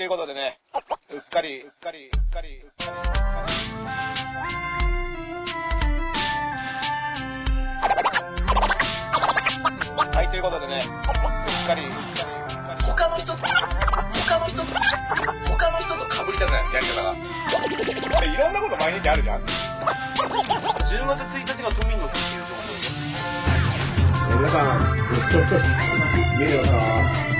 ということでね、うっかり、うっかり、うっかり、うっかり。はい、ということでね、うっかり、うっかり、うっかり。他の人と、他の人と、他の人と被りたくない、やり方が。いろんなこと毎日あるじゃん。10月1日が都民の日っていう情報です。皆さん、見てるのかなこれね。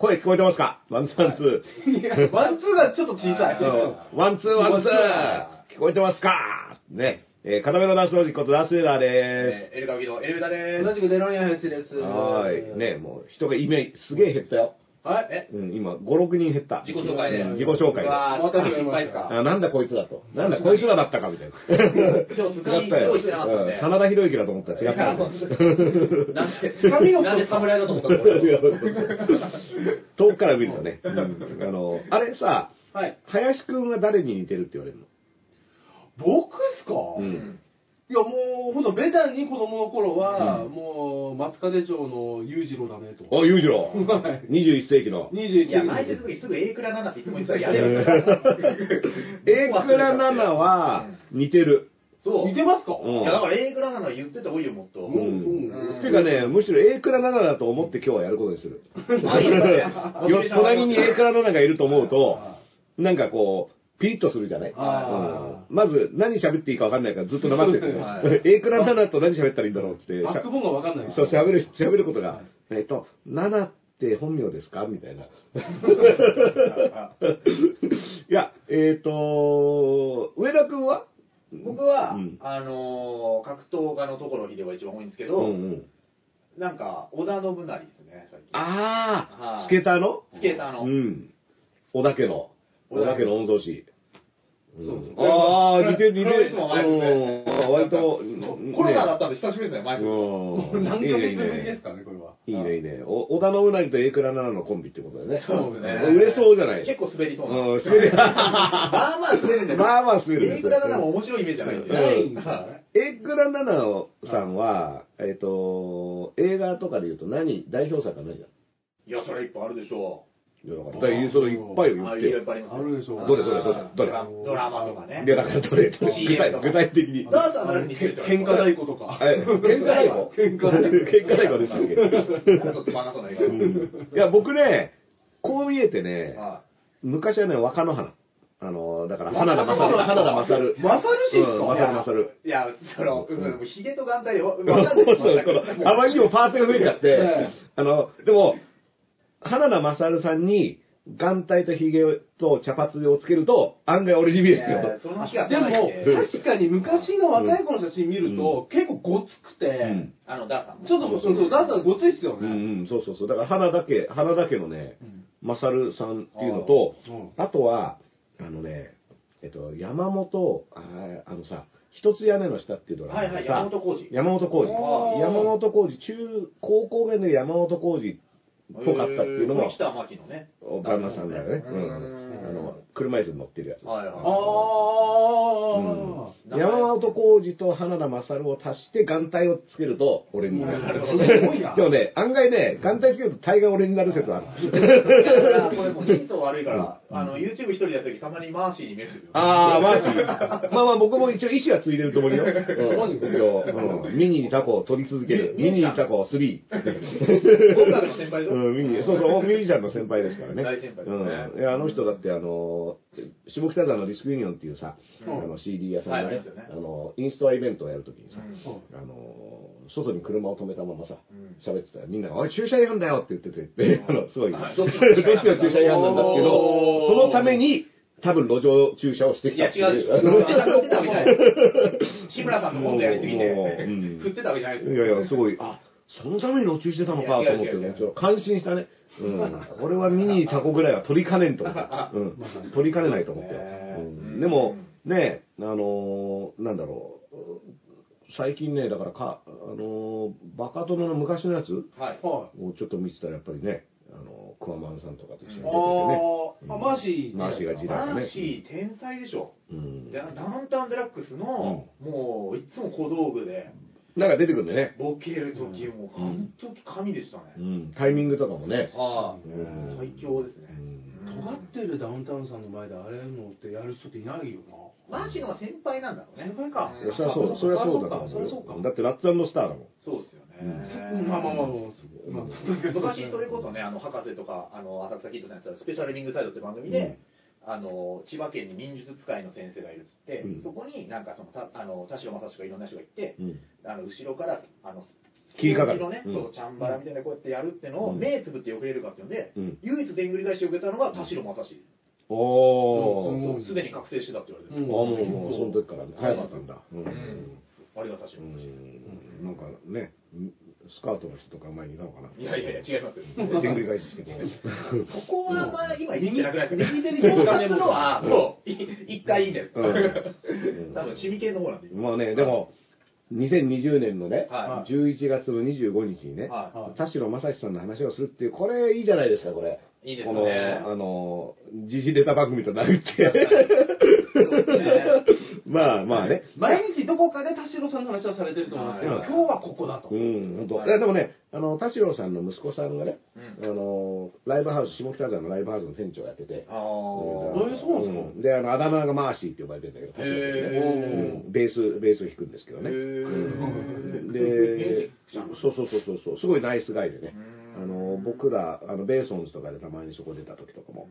声聞こえてますか？ワンツーワンツー。いやワンツーがちょっと小さい。うんワンツーワンツー聞こえてますか？ね。えー、片目のダンスロジックことダースレーダーでえーエルカビのエルビダで同じくデロニア林です。す。はーい。ね、もう人がイメージ、すげえ減ったよ。はい。え？うん、今、5、6人減った。自己紹介でうん自己紹介で。うわーまた失敗か？あ、なんだこいつだと。なんだこいつらだったかみたいな。今日違ったよ。真田広之だと思ったら違ったよ。なんで髪の？毛なんで侍だと思ったの？遠くから見るとね。うんあの、あれさ、はい。林くんは誰に似てるって言われるの？僕っすか？うんいやもう、ほんと、ベタに子供の頃は、うんもう、松風町の裕次郎だねと。お、裕次郎。はい21世紀の。21いや、世泣いてる時すぐ A クラ7っていつも言ってたら やれよ。エイクラナナは似てる。そう。似てますか？うんいや、だから A クラ7言ってた方がいいよ、もっと。ううんん。っていうかね、むしろエイクラナナだと思って今日はやることにする。あいいですねよ隣にエイクラナナがいると思うと、なんかこう、ピリッとするじゃない？あうんまず何喋っていいか分かんないからずっと黙ってるはね。エイクラナナと何喋ったらいいんだろうって。バックボーンがわかんないそう、喋る、喋ることが、えっと、ナナって本名ですか？みたいな。いや、えっ、と、上田くんは？僕は、うんあのー、格闘家のところにでは一番多いんですけうど、んうん。なんか、織田信成ですね、最近。ああ、はいスケーターのスケーターの。うん。小田家の、小田家の御曹司。そうそうああ、似てる似てる。いつも割と、コロナだったんで久しぶりですね、マイク。うん。何ヶ月ぶりですかかね、これは。いいね、いいね。お織田信成とエイクラナナのコンビってことだよね。そうですね売れそうじゃない結構滑りそうな。うん、滑 る。まあまあ滑るんまあまあ滑るんですよエイクラ7も面白いイメージじゃないんで。うんないんですかね。エイクラナナさんは、えっと、映画とかで言うと何、代表作は何だ？いや、それいっぱいあるでしょいや、だから、だからそれいっぱい言ってよいっ。ぱいあるでしょうどれどれどれどれ？ドラマとかね。で、だからどれ、具 CM 体とか具体的に。ダーさん誰に似て喧嘩太鼓とか。え、喧嘩太鼓喧嘩太鼓喧嘩太鼓でしたっけ？つまんなそうな映画。うんいや、僕ね、こう見えてね、は昔はね、若野花。あの、だから、花田勝る。若野花田勝る。勝るしっすか？うん勝る勝る。い。いや、その、うんうんヒゲと眼帯よ。そうそう、この、あまりにもパーツが増えちゃって え、あの、でも、花田勝さんに、眼帯と髭と茶髪をつけると、案外俺に見えるよ。その日がでも、うん確かに昔の若い子の写真見ると、結構ごつくて、うんあの、ダーさんも。ちょっと、そうそう、だったらごついっすようんね。うん、そうそうそう。だから、花田家、花田家のね、勝さんっていうのと、うんあとは、あのね、えっと、山本、あーあのさ、一つ屋根の下っていうドラマはいはい、でさ山本浩二。山本浩二。山本浩二、中、高校弁で山本浩二っぽかったっていうのも森、下真紀のね。旦那さんだよね。ううんん。あの、車椅子に乗ってるやつ。はいはい。あうん山本浩二と花田勝を足して眼帯をつけると俺になる。でもね、案外ね、眼帯つけると大概俺になる説ある。これもう人相悪いから、あの、YouTube 一人でやった時たまにマーシーに見える。ああ、マーシー。まあまあ僕も一応意思はついてると思うよ。うん、一応、うんミニにタコを取り続ける。ミニにタコ3。音楽の先輩でしょ？うん、ミニ、そうそう、ミュージシャンの先輩ですからね。大先輩ですねうん。いや、あの人だって、あの、下北沢のディスクユニオンっていうさ、うん。あの CD 屋さんがねはいあの、インストアイベントをやるときにさ、うん。あの、外に車を止めたままさうん、喋ってたら、みんなが、おい、駐車違反だよって言ってて、であの、すごい、どっち駐車違反なんだけど、そのために、多分路上駐車をしてきいや、たって違う。でしょ。あの振ってたわけじゃない。志村さんのコントやりすぎて、振ってたわけじゃないですいやいや、すごい、あ、そのために路中してたのかと思ってね感心したね。うん。これはミニタコぐらいは取りかねんと思って。うん。取りかねないと思って。ねうんでも、ね、あのーなんだろう、最近ね、だからか、あのーバカ殿の昔のやつはい。はをちょっと見てたらやっぱりね、あのクワマンさんとかと一緒に出ててい。ね。あーあ、マーシー。マーシーがジラマがねーシー天才でしょ。うんでダウンタウンデラックスの、もう、いつも小道具で、なんか出てくるんでね。ボケるときも、うんあの時神でしたうね。ん、タイミングとかもね。はい、うん最強ですね。うん尖ってるダウンタウンさんの前であれのってやる人っていないよマーシーの先輩なんだろうね。先輩かそりゃそう、そりゃそうだと思そりゃそうか。だってラッツスターだもん。そうですよね。な。まあまあまあまあ、まあ、昔それこそね、あの、博士とか、あの、浅草キッドさんやってたスペシャルリングサイドって番組で、あの、千葉県に忍術使いの先生がいるっつって、うんそこになんかその、たあの、田代正史とかいろんな人がいて、うん。あの、後ろから、あの、切りかかるのね、うんそう、チャンバラみたいなこうやってやるってのを、うん目つぶってよくれるかっていうので、うん唯一でんぐり返しを受けたのが田代正史。おー。うんそうすでに覚醒してたって言われてる。あ、もう、もう、その時からね早かったんだ。うん。あれが田代う正史です。んなんかね、スカートの人とか前にいたのかな？いやいやいや、違いますよ。でんぐり返ししてて。そこはまあ、今言ってなくないですか右手に強化するのは、もう、い一回いいんです。うん多分、シミ系の方なんで。まあね、でも、2020年のね、は11月の25日にね、は田代正史さんの話をするっていう、これいいじゃないですか、これ。いいですこねの、あの、時事ネタ番組となるって。そうですねまあまあね。毎日どこかで田代さんの話はされてると思うんですけど、はい。今日はここだと。うん、本当。でもね、あの、田代さんの息子さんがね、うあの、ライブハウス、下北沢のライブハウスの店長やってて、あうん。えそうなんですか？うん。で、あの、あだ名がマーシーって呼ばれてるんだけど、田代ね。ベース、ベースを弾くんですけどね。でそうそうそうそうそう、すごいナイスガイでね。うん。あの、僕ら、あの、ベーソンズとかでたまにそこ出た時とかも、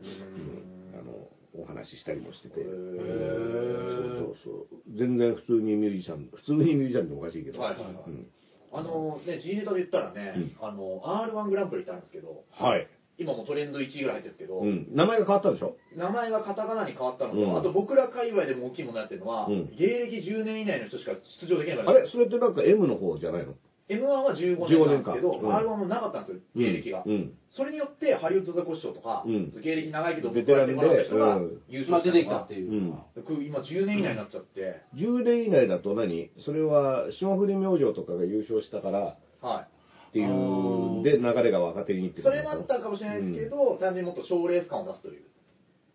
あの、お話ししたりもしてて。へそうーそうそう。全然普通にミュージシャン、普通にミュージシャンっておかしいけど。はいはいはいうんあのね、G ネタで言ったらね、あの、R1 グランプリってあるんですけど、はい。今もトレンド1位ぐらい入ってるんですけど、うん。名前が変わったでしょ？名前がカタカナに変わったのと、うんあと僕ら界隈でも大きいものやってるのは、うん芸歴10年以内の人しか出場できないあれ？それってなんか M の方じゃないの？M1 は15年なんですけど、15年かうん R1 もなかったんですよ、芸歴が。うん。それによって、ハリウッドザコシショウとか、うん芸歴長いけど、ベテランでこうやってもらった人がうん優まあ出てき勝したっていうう。ん。僕今10年以内になっちゃって、10年以内だと何？それは、霜降り明星とかが優勝したからはっていう、で、流れが若手にいってい。それもあったかもしれないですけど、単純にもっと賞レース感を出すという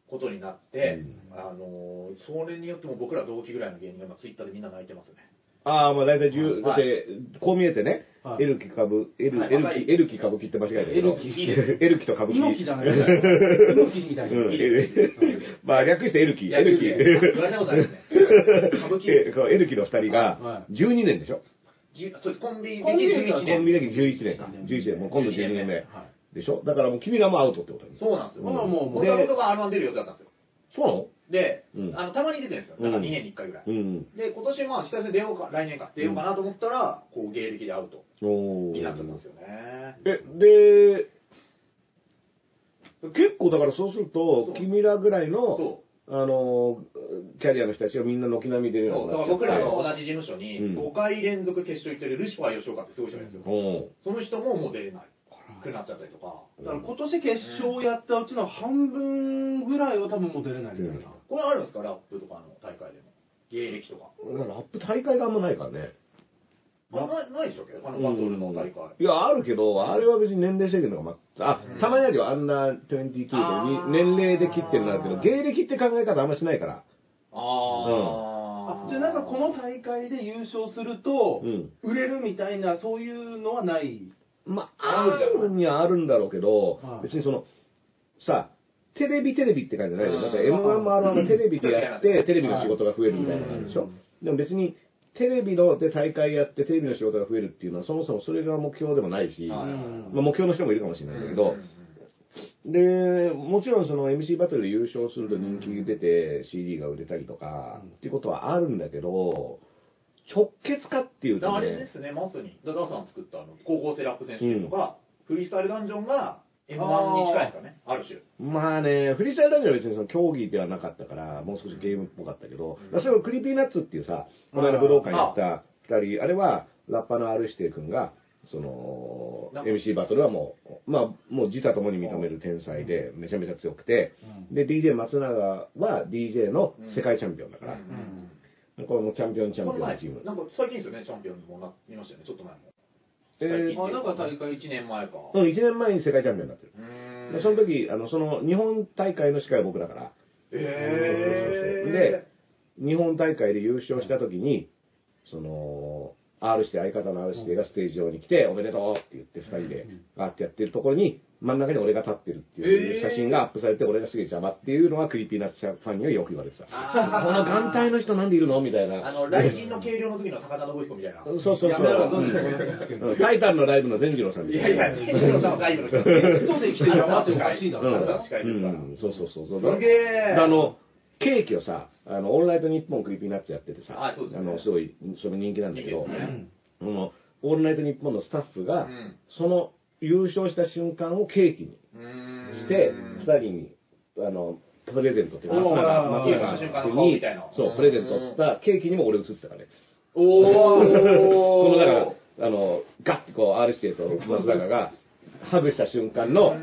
ことになって、うんあのー、それによっても僕ら同期ぐらいの芸人が今ツイッターでみんな泣いてますね。ああ、まあ大体10、だはいって、こう見えてね、はいエルキ歌舞、エル、はいエルキ、エルキ歌舞伎って間違えたけど、エルキエルキと歌舞伎。猪木じゃない猪木みたいな。うん、まあ略してエルキ、エルキ。言われたことあるね。歌舞伎えこうエルキの二人はが12年でしょ？じゅそうコンビ歴コンビ歴は11年。コンビ歴11年か。11年、もう今度12年目。はいでしょ？だからもう君らもアウトってことに。そうなんですよ。まあもうもう僕は僕が R1 出る予定だったんですよ。そうなの？で、うんあの、たまに出てるんですよ。なんか2年に1回ぐらい。うん。で、今年まあ、久々に出ようか、来年か、出ようかなと思ったら、こう、芸歴でアウトおになっちゃったんですよね。え、で、結構だからそうすると君らぐらいの、そあの、キャリアの人たちがみんな軒並み出るう。よう。になっちゃってだから僕らの同じ事務所に、うん5回連続決勝行ってるルシファー吉岡ってすごい人がいるんですよ。おその人ももう出れない。くなっちゃったりとか。だから今年決勝やったうちの半分ぐらいは多分もう出れないみたいな。これあるんですか？ラップとかの大会でも。芸歴とか。ラップ大会があんまないからね。あないないでしたっけあのバトルの大会。いや、あるけど、あれは別に年齢制限とかま、あ、たまにあるよ、あんな22であー年齢で切ってるのあるけど、芸歴って考え方あんましないから。あー。あじゃあなんかこの大会で優勝するとうん。売れるみたいなそういうのはない？まあ、あるにはあるんだろうけどは、い。別にその、さ、テレビテレビって感じじゃないよ。だってうん M1 も R1 もテレビでやって、はいテレビの仕事が増えるみたいな感じでしょ。でも別に、テレビので大会やってテレビの仕事が増えるっていうのはそもそもそれが目標でもないし、はい。まあ目標の人もいるかもしれないんだけど、で、もちろんその MC バトルで優勝すると人気出て CD が売れたりとか、っていうことはあるんだけど、直結かっていうとあれでね、すね、まさに、ダダさん作ったあの高校生ラップ選手権とか、フリースタイルダンジョンが M1 に近いですかね、ある種。まあね、フリースタイルダンジョンは別にその競技ではなかったから、もう少しゲームっぽかったけど、うん。それを Creepy Nuts っていうさ、この間武道館やった二人、あれはラッパーの R 指定君が、その、MC バトルはもう、まあ、もう自他ともに認める天才で、めちゃめちゃ強くて、で、DJ 松永は DJ の世界チャンピオンだから、これもチャンピオンチャンピオンのチーム。なんか最近ですよね、チャンピオンにもなりましたよね、ちょっと前も。えー最近あなんか大会1年前か。うん、1年前に世界チャンピオンになってる。でその時、あの、その、日本大会の司会は僕だから、えー。で、日本大会で優勝した時に、その、R して相方の R してがステージ上に来て、おめでとうって言って二人でガーってやってるところに、真ん中に俺が立ってるっていう写真がアップされて、俺がすげえ邪魔っていうのはクリーピーナッツファンにはよく言われてた。この眼帯の人なんでいるの？みたいな。あの、雷神の計量の時の高田延彦みたいな。そうそうそう。タイタンのライブの善次郎さんみたいな。いやいや、天使のさんは外部の人。ゲストで来て山っておかしいだろ。うんあなた司会ですからうん、そうそうそうそう。すげえあの、ケーキをさ、あの、オールナイトニッポン Creepy Nuts やっててさ、あの、すごい、それ人気なんだけど、オールナイトニッポンのスタッフが、うんその優勝した瞬間をケーキにして、二人に、あの、プレゼントっていうか、おー松永松優勝した瞬間の顔永みたいなそう、プレゼントってったら、ケーキにも俺映ってたからね。おー。そのだから、あの、ガッてこう、R してと松永が、ハグした瞬間の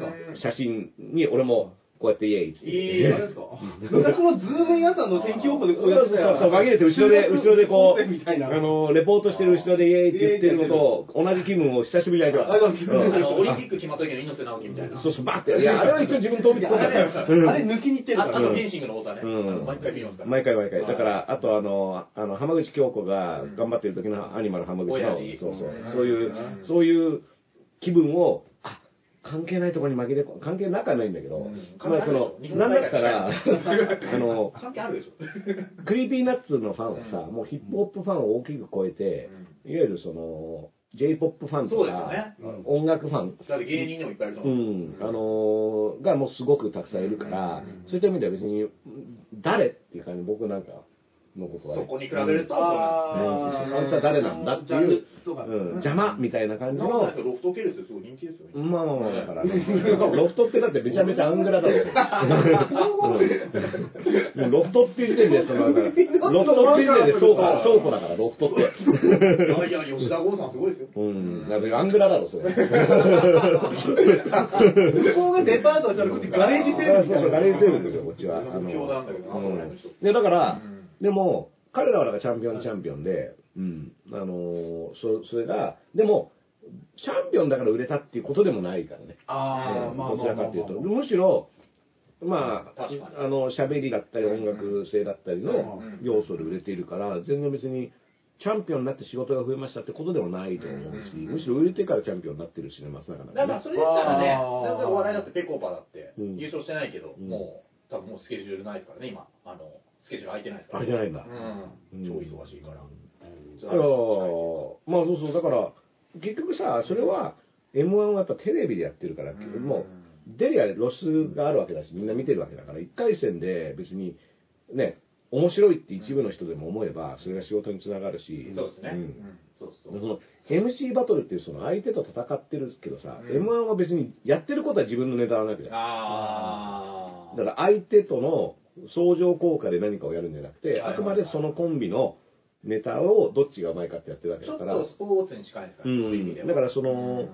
写真に俺も、こうやってイエイっていいあれですか？昔のズームインさんの天気予報でこそううやってたそうそう、紛れて後ろで、後ろでこう、みたいな。あの、レポートしてる後ろでイエーイって言ってるのと、同じ気分を久しぶりに味わった。あうんあの、オリンピック決まった時の猪瀬直樹みたいな。そうそう、バーって。いや、あれは一応自分飛び込んだから。うんあれ抜きに行ってるから。ああとフェンシングの王座ね。うん毎回見ますから。毎回毎回。だかはい、ら、あとあの、あの、浜口京子が頑張ってる時のアニマル浜口の、そうそううん、そういう、そういう気分を、あ、関係ないところに紛れ込関係なくはないんだけど、うん。まあその、なんだったら、あの、関係あるでしょ。 Creepy Nuts のファンはさ、うん。もうヒップホップファンを大きく超えて、いわゆるその、J-POP ファンとか、ね。音楽ファン、だって芸人でもいっぱいいるとう思う。ん、あのーがもうすごくたくさんいるから、うん。そういった意味では別に、誰っていう感じ、僕なんかのことはね、そこに比べると、ああいつは誰なんだっていう、うん、邪魔みたいな感じの、ロフト系列ですごい人気ですよ。今まあまあまあ、だから、ロフトってだってめちゃめちゃアングラだろう。うんロフトって時点で、その、ロフトって時点で倉庫倉庫だから、ロフトって。いやいや、吉田剛さんすごいですよ。うん、だからアングラだろ、それ。向こうがデパートしたらこっちガレージセールみたいな。そうそうガレージセールですよ、こっちは。あのうんで、だからうん、でも、彼らはだからチャンピオンチャンピオンで、うん、あのーそ、それが、でも、チャンピオンだから売れたっていうことでもないからね。ああ、まあどちらかというと、まあむしろ、まああの、喋りだったり、音楽性だったりのうん要素で売れているから、全然別に、チャンピオンになって仕事が増えましたってことでもないと思うし、うんむしろ売れてからチャンピオンになってるしね、松永なんだからそれだったらね全然お笑いだってペコパだってうん。優勝してないけど、うん。もう、多分もうスケジュールないですからね、今。あの、スケジュール空いてないですから。空いてないんだうん。超忙しいから。いやーまあそうそう、だから、結局さ、それは、M1 はやっぱテレビでやってるから、うんもう、出りゃ露出があるわけだし、みんな見てるわけだから、1回戦で別に、ね、面白いって一部の人でも思えば、それが仕事につながるし、そうですね。んうんそうそう。その MC バトルっていうその相手と戦ってるけどさ、うん M1 は別にやってることは自分のネタなわけじゃん。ああ。だから相手との相乗効果で何かをやるんじゃなくて、あくまでそのコンビのネタをどっちがうまいかってやってるわけちょっだから、とスポーツに近いですから、うんそういう意味では。だからその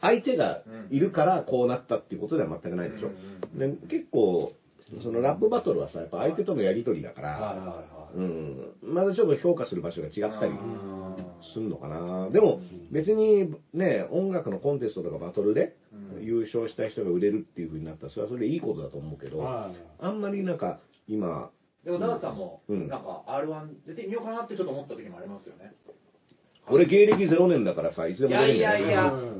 相手がいるからこうなったっていうことでは全くないでしょ。で結構、そのラップバトルはさ、やっぱ相手とのやりとりだかはいはいら、はい。うん、まだちょっと評価する場所が違ったりうんするのかな。でも別にね、音楽のコンテストとかバトルでうん。優勝した人が売れるっていう風になったら、それはそれでいいことだと思うけど、はい。あんまりなんか今、でも、ダーツさんも、うん。なんか、R1 出てみようかなってちょっと思った時もありますよね。俺芸歴0年だからさ、いつでも出れるんだよいやいやいやうん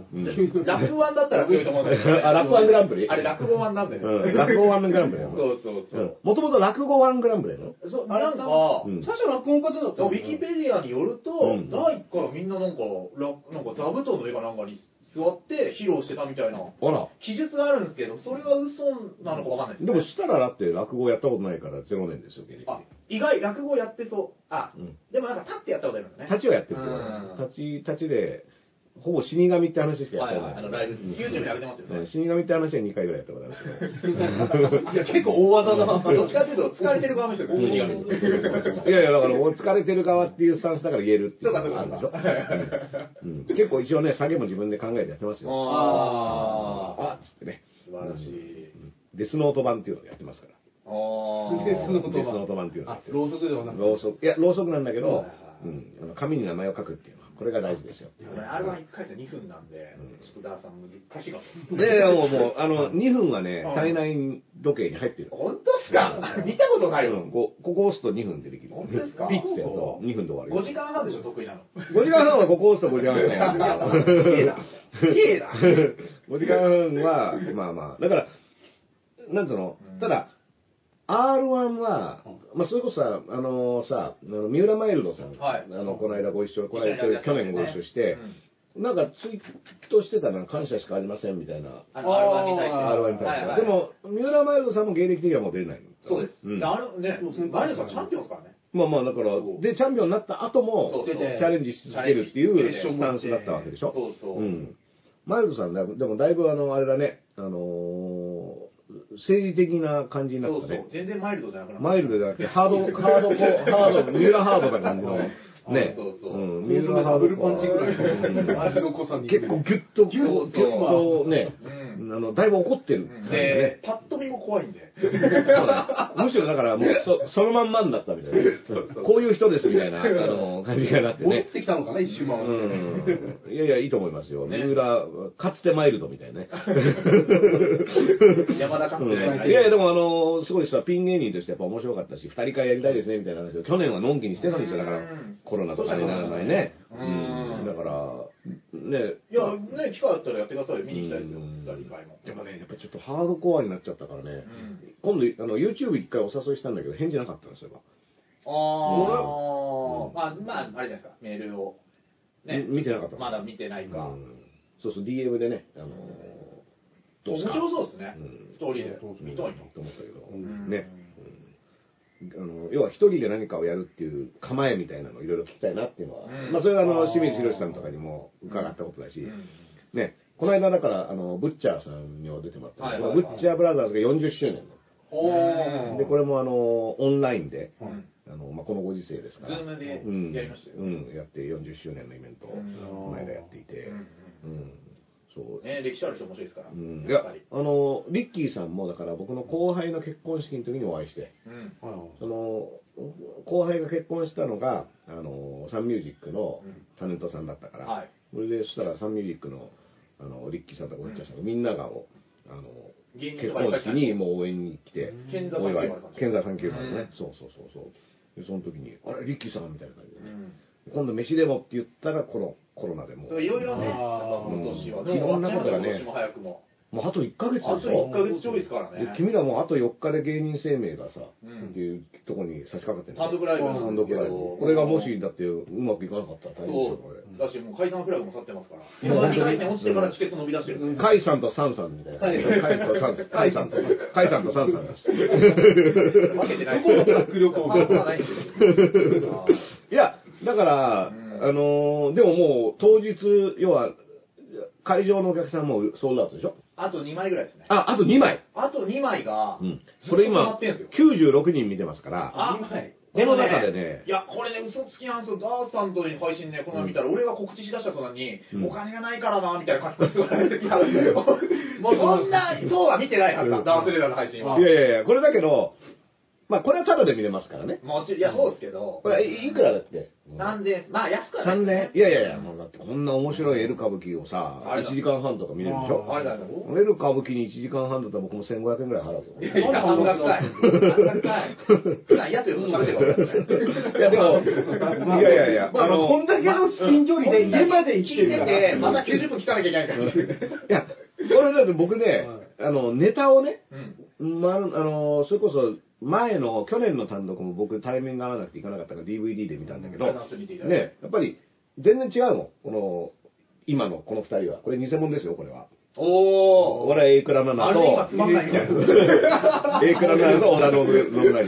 落語ワンだったら強いと思うんだけど。あ落語ワングランプリあれ、落語ワンなんだよ。うん、落語ワングランプリだよ。そうそうそう。もともと落語ワングランプリだよ。そう、なんか、うん最初落語家だったウィキペディアによると、うん第1からみんななんか、らなんか座布団の上かなんかに座って披露してたみたいなあら。記述があるんですけど、それは嘘なのかわかんないですでね。もしたらだって落語やったことないから0年ですよ、芸歴。あ、意外、落語やってそう。あ、うんでもなんか立ってやったことあるんだね。立ちはやってるけ立ち、立ちで、ほぼ死神って話しかやっはいはい。てない。あの、ライブ、YouTube で上げてますよね。うん死神って話は2回ぐらいやったことあるけど。いや、結構大技だな。どっちかっていうと、疲れてる側の人が死神。いやいや、だから、お疲れてる側っていうスタンスだから言えるっていうのがあるでしょ。うんうん結構一応ね、下げも自分で考えてやってますよ。ああっつってね。素晴らしい。デスノート版っていうのをやってますから。あデスノートデスノート版っていうのあろうそくではなくて。ろうそく、いや、ろうそくなんだけど紙に名前を書くっていうのは、これが大事ですよ。俺、R は1回戦2分なんで、ちょっとダーさん難しいかも。で、もう、もう、あの、2分はね、体内時計に入ってる。本当っすか？見たことないようん。こここ押すと2分でできる。本当ですか？ピッてやると2分で終わるよ。5時間半でしょ、得意なの。5時間半はここ押すと5時間半やる。綺麗だ。綺麗だ。5 時間半は、まあまあ、だから、なんつうの、ただ、R1 は、まあ、それこそさ、あのさ、あの三浦マイルドさん、はいあの、この間ご一緒、この間去年ご一緒して、なんかツイートしてたの感謝しかありませんみたいな、あの、R1 に対して。R1 に対しては。はいはいでも、三浦マイルドさんも芸歴的にはもう出れないの。そうです。うんであれね、マリオさんチャンピオンですからね。まあまあ、だからで、チャンピオンになった後も、そうそうチャレンジし続けるっていうスタンスだったわけでしょ。そうそう。うん。マイルドさんだ、でもだいぶあの、あれだね、あのー政治的な感じになったねそうそう。。全然マイルドじゃなくなった。マイルドじゃなくて、ハード、ハードコ、ハード、三浦ハードな感じの、ね。そうそううん、三浦ダブルパンチぐらいうんの味の濃さに。結構ギュッと、ギュッとね、うんあの、だいぶ怒ってる感じでパッと見も怖いんで。むしろだからもう そ、そのまんまになったみたいなね。こういう人ですみたいな、あの、感じがなってね戻っ。てきたのかな、一周回って。うん。いやいや、いいと思いますよ。ね三浦、かつてマイルドみたいなね。山田かつてうんねいやいや、でもあの、すごいさ、ピン芸人としてやっぱ面白かったし、二人会やりたいですね、みたいな話を、去年はのんきにしてたんですよ、だからうん、コロナとかにならないね。ううんん。だから、ね。いや、ね、機会あったらやってくださいよ。見に行きたいですよ。うん二人会も。でもね、やっぱちょっとハードコアになっちゃったからねう、ん今度、あの、YouTube 一回お誘いしたんだけど、返事なかったんですよ。ああ、まあ、まあ、あれじゃないですか。メールを。ね。み見てなかったまだ見てないか。うんそうそう、DM でね、あの、どう面白そうですねうん。ストーリーで。見たいな。と思ったけど、んね、うんあの要は一人で何かをやるっていう構えみたいなのをいろいろ聞きたいなっていうのは、うん。まあそれはあの清水宏さんとかにも伺ったことだし、うん。ね、この間だからあのブッチャーさんにも出てもらったはいはいはい。ブッチャーブラザーズが40周年おのでこれもあのオンラインで、うんあのまあ、このご時世ですから、ズームでうんやりましたよ。うん、やって40周年のイベントをうん。この間やっていて、うん。うんそうね、歴史ある人面白いですから。うん、いややっぱり。あのリッキーさんもだから僕の後輩の結婚式の時にお会いして。うん。はいその後輩が結婚したのがあのサンミュージックのうん。タレントさんだったから、はい。それでそしたらサンミュージックのあのリッキーさんとかウッチャーさん。がみんながをあの結婚式にもう応援に来てお祝い390健座390のうん。ね、そうそうそうそう。でその時に「あれリッキーさん」みたいな感じでね、うん。今度飯でもって言ったらこのコロナでもうそう、いろいろね、今年は。いろんなことがね今年も早くも。もうあと1ヶ月でしょあと1ヶ月ちょいですからね。で君らもうあと4日で芸人生命がさ、うんっていうところに差し掛かってる単独ライブなんですけど単独ライブこれがもしだってうまくいかなかったら大変ですよこれ。だし、もう解散フラグも立ってますから。今2回戦落ちてからチケット伸び出してる。カイさんとサンさんみたいな。カイとサンカイさんと、カイさんとサンさんです。分 けてない。そこの迫力をパートはないんですよ。いや、だから、うんあのーでももう当日、要は、会場のお客さんもソールドアウトでしょ？あと2枚ぐらいですね。あ、あと2枚。あと2枚が、うん。これ今、ってんすよ96人見てますから、あ2枚この中でねいや、これね、嘘つきなんですよ。ダースさんと配信ね、この前見たら、俺が告知しだした途端に、うんお金がないからな、みたいな書き込みが出てきた。もうそんな、そうは見てないはずだ、うんダースレーダーの配信は。いやいやいや、これだけど、まあこれはタダで見れますからね。もちろん、いや、そうですけど。これいいくらだって？なんで、まあ、安くはないです3000ね円？いやいやいや、もうだってこんな面白いエル歌舞伎をさ、あれだ1時間半とか見れるでしょ？あれだよ。エル歌舞伎に1時間半だったら僕も1500円ぐらい払うよ。いや半額かい。半額かい。普段嫌ということ喋ってるから。いや、でも、いやいやいや、まあ、こんだけの至近距離で家まで行って聞いて。て、また90分聞かなきゃいけないから。いや、これだって僕ね、あの、ネタをね、うん。まあ、あの、それこそ、前の、去年の単独も僕対面が合わなくて行かなかったから DVD で見たんだけど、ね、やっぱり全然違うもん。この、今のこの二人は。これ偽物ですよ、これは。おー。俺は A クラ7あれ今と、A クラ7と小田信成。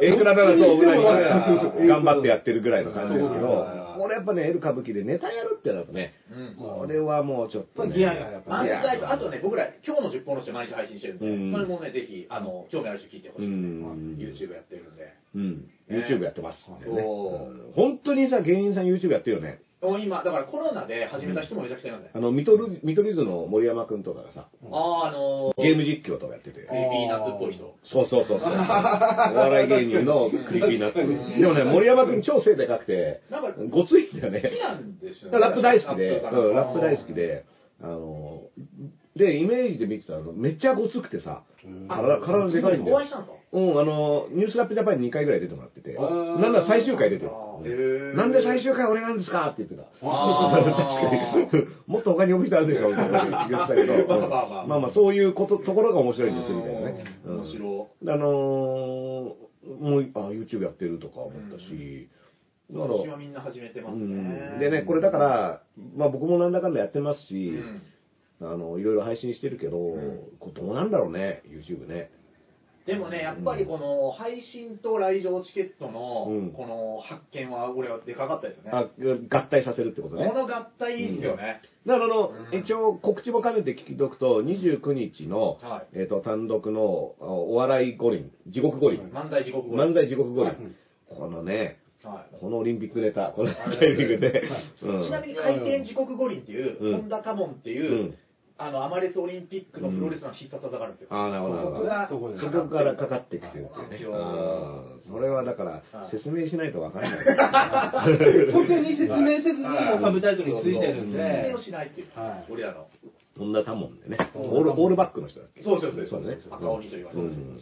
A クラ7と小田が頑張ってやってるぐらいの感じですけど、俺やっぱね、L 歌舞伎でネタやるってなるとね、うんこれはもうちょっとね。ギアがやっぱ漫いや才と、あとね、僕ら、今日の10本の人毎日配信してるんで、うんそれもね、ぜひ、あの、興味ある人聞いてほしいね。うんはい YouTube やってるんで。うん。YouTube やってますね。そううん本当にさ、芸人さん YouTube やってるよね。今、だからコロナで始めた人もめちゃくちゃいますね。あの、見取る、見取り図の盛山くんとかがさ、あー、あのー、ゲーム実況とかやってて。 Creepy Nuts っぽい人。そうそうそうそう。お笑い芸人のCreepy Nuts。でもね、盛山くん超背でかくて、なんか、ごついんだよね。好きなんですよね。ラップ大好きで、ラップ大好き。で、あの、で、イメージで見てたら、めっちゃごつくてさ、体、体でかいんだよ。お会い。したんですか？うん、あの、ニュースラップジャパンに2回ぐらい出てもらってて、なんだ最終回出てる。なんで最終回俺なんですか？って言ってた。確かに。もっと他に呼ぶ人あるでしょみたいな言ってたけど、まあまあまあ。そういうこと、ところが面白いんですみたいなね。うん。面白あのー、もう、あ、YouTube やってるとか思ったし、い。だから今年はみんな始めてますうね。ん。でね、これだから、まあ僕もなんだかんだやってますうし、んあの、いろいろ配信してるけど、ん。これどうなんだろうね、YouTube ね。でもね、やっぱりこの配信と来場チケットのうん。この発見は俺はでかかったですよね。あ、合体させるってことね。この合体いいですよね。だからあの、うん。一応告知も兼ねて聞きとくと、29日の、はえっ、と、単独のあお笑い五輪、地獄五輪、漫才地獄漫才地獄五輪、はい。このね、はい。このオリンピックネタ、このタイミングで、うん。ちなみに回転時刻五輪っていう、うん。本田家門っていう、うんあのアマレスオリンピックのプロレスの必殺技があるんですよ。ああ、なるほど。そこがそこでそこからかかってきてるっていうね。あーそれはだからはい、説明しないとわかんない。特に説明せずにもうサブタイトルについてるん説明でを、しないっていう、はい俺らの。そんな多もんでね。うんオール、オールバックの人だっけ？そうそうそうそうね。赤鬼と言われてるうん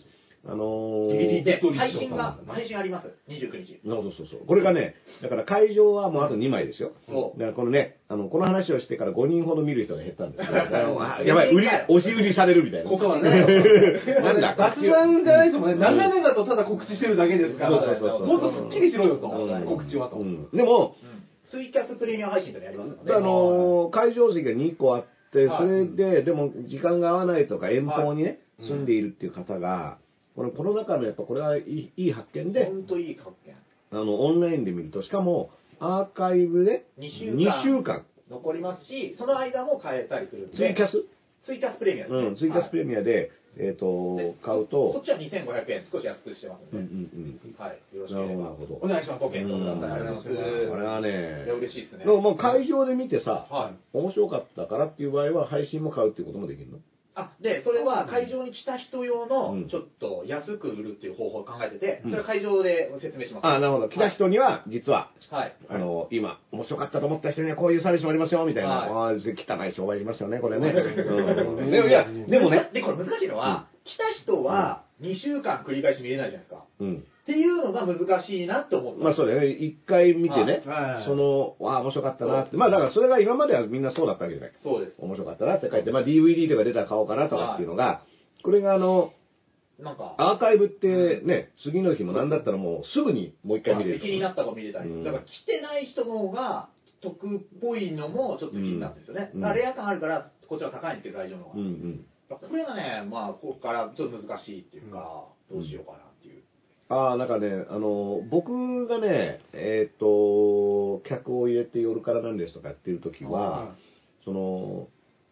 あのー、で、配信が、配信あります。29日。そうそうそうそう。これがね、だから会場はもうあと2枚ですよ。そうだからこのね、あの、この話をしてから5人ほど見る人が減ったんですよ。あやばい、売り、押し売りされるみたいな。ここはねなんだ、雑談じゃないですもんね。長々とただ告知してるだけですから、そうそうそうそうもっとすっきりしろよと、うん告知はと。うんでも、ツイキャスプレミアム配信とかやりますので、あのー会場席が2個あって、はいそれで、でも時間が合わないとか遠方にね、はい住んでいるっていう方が、このコロナ禍のやっぱこれはいいいい発見で、本当いい発見。あの、オンラインで見ると、しかも、アーカイブで2週間2週間、残りますし、その間も変えたりするんで、ツイキャス？ツイキャスプレミアムですねうん、ツイキャスプレミミアで、えっ、と、買うとそっ、ちは2500円、少し安くしてますうんんうんで、はい、よろしうん。ければなるほど、なるほお願いします。ご検討ください。ありがとうございます。ど。あれはねいや、嬉しいですね。でももう会場で見てさ、はい。面白かったからっていう場合は配信も買うっていうこともできるの？あ、で、それは会場に来た人用うんの、ちょっと安く売るっていう方法を考えてて、それは会場で説明します。あなるほど。来た人には、実は、はい。あの、今、面白かったと思った人にはこういうサービスもありますよ、みたいな。はいああ、汚い商売しますよね、これね。うんでもいや、でもね、で、これ難しいのは、来た人は2週間繰り返し見れないじゃないですか。うん。っていうのが難しいなって思ってまあそうだよね。一回見てね、はいその、わあ、面白かったなって。まあだからそれが今まではみんなそうだったわけじゃない。そうです。面白かったなって書いて、まあ DVD とか出たら買おうかなとかっていうのが、これがあの、なんか、アーカイブってね、次の日もなんだったらもうすぐにもう一回見れる。気になった子見れたりする。うんだから来てない人の方が得っぽいのもちょっと気になるんですよね。うんレア感あるから、こっちは高いんですけど、会場の方が。うんうん。これがね、まあ、ここからちょっと難しいっていうか、どうしようかな。ああ、なんかね、あの、僕がね、えっ、と、客を入れて夜からなんですとかやってる時は、その、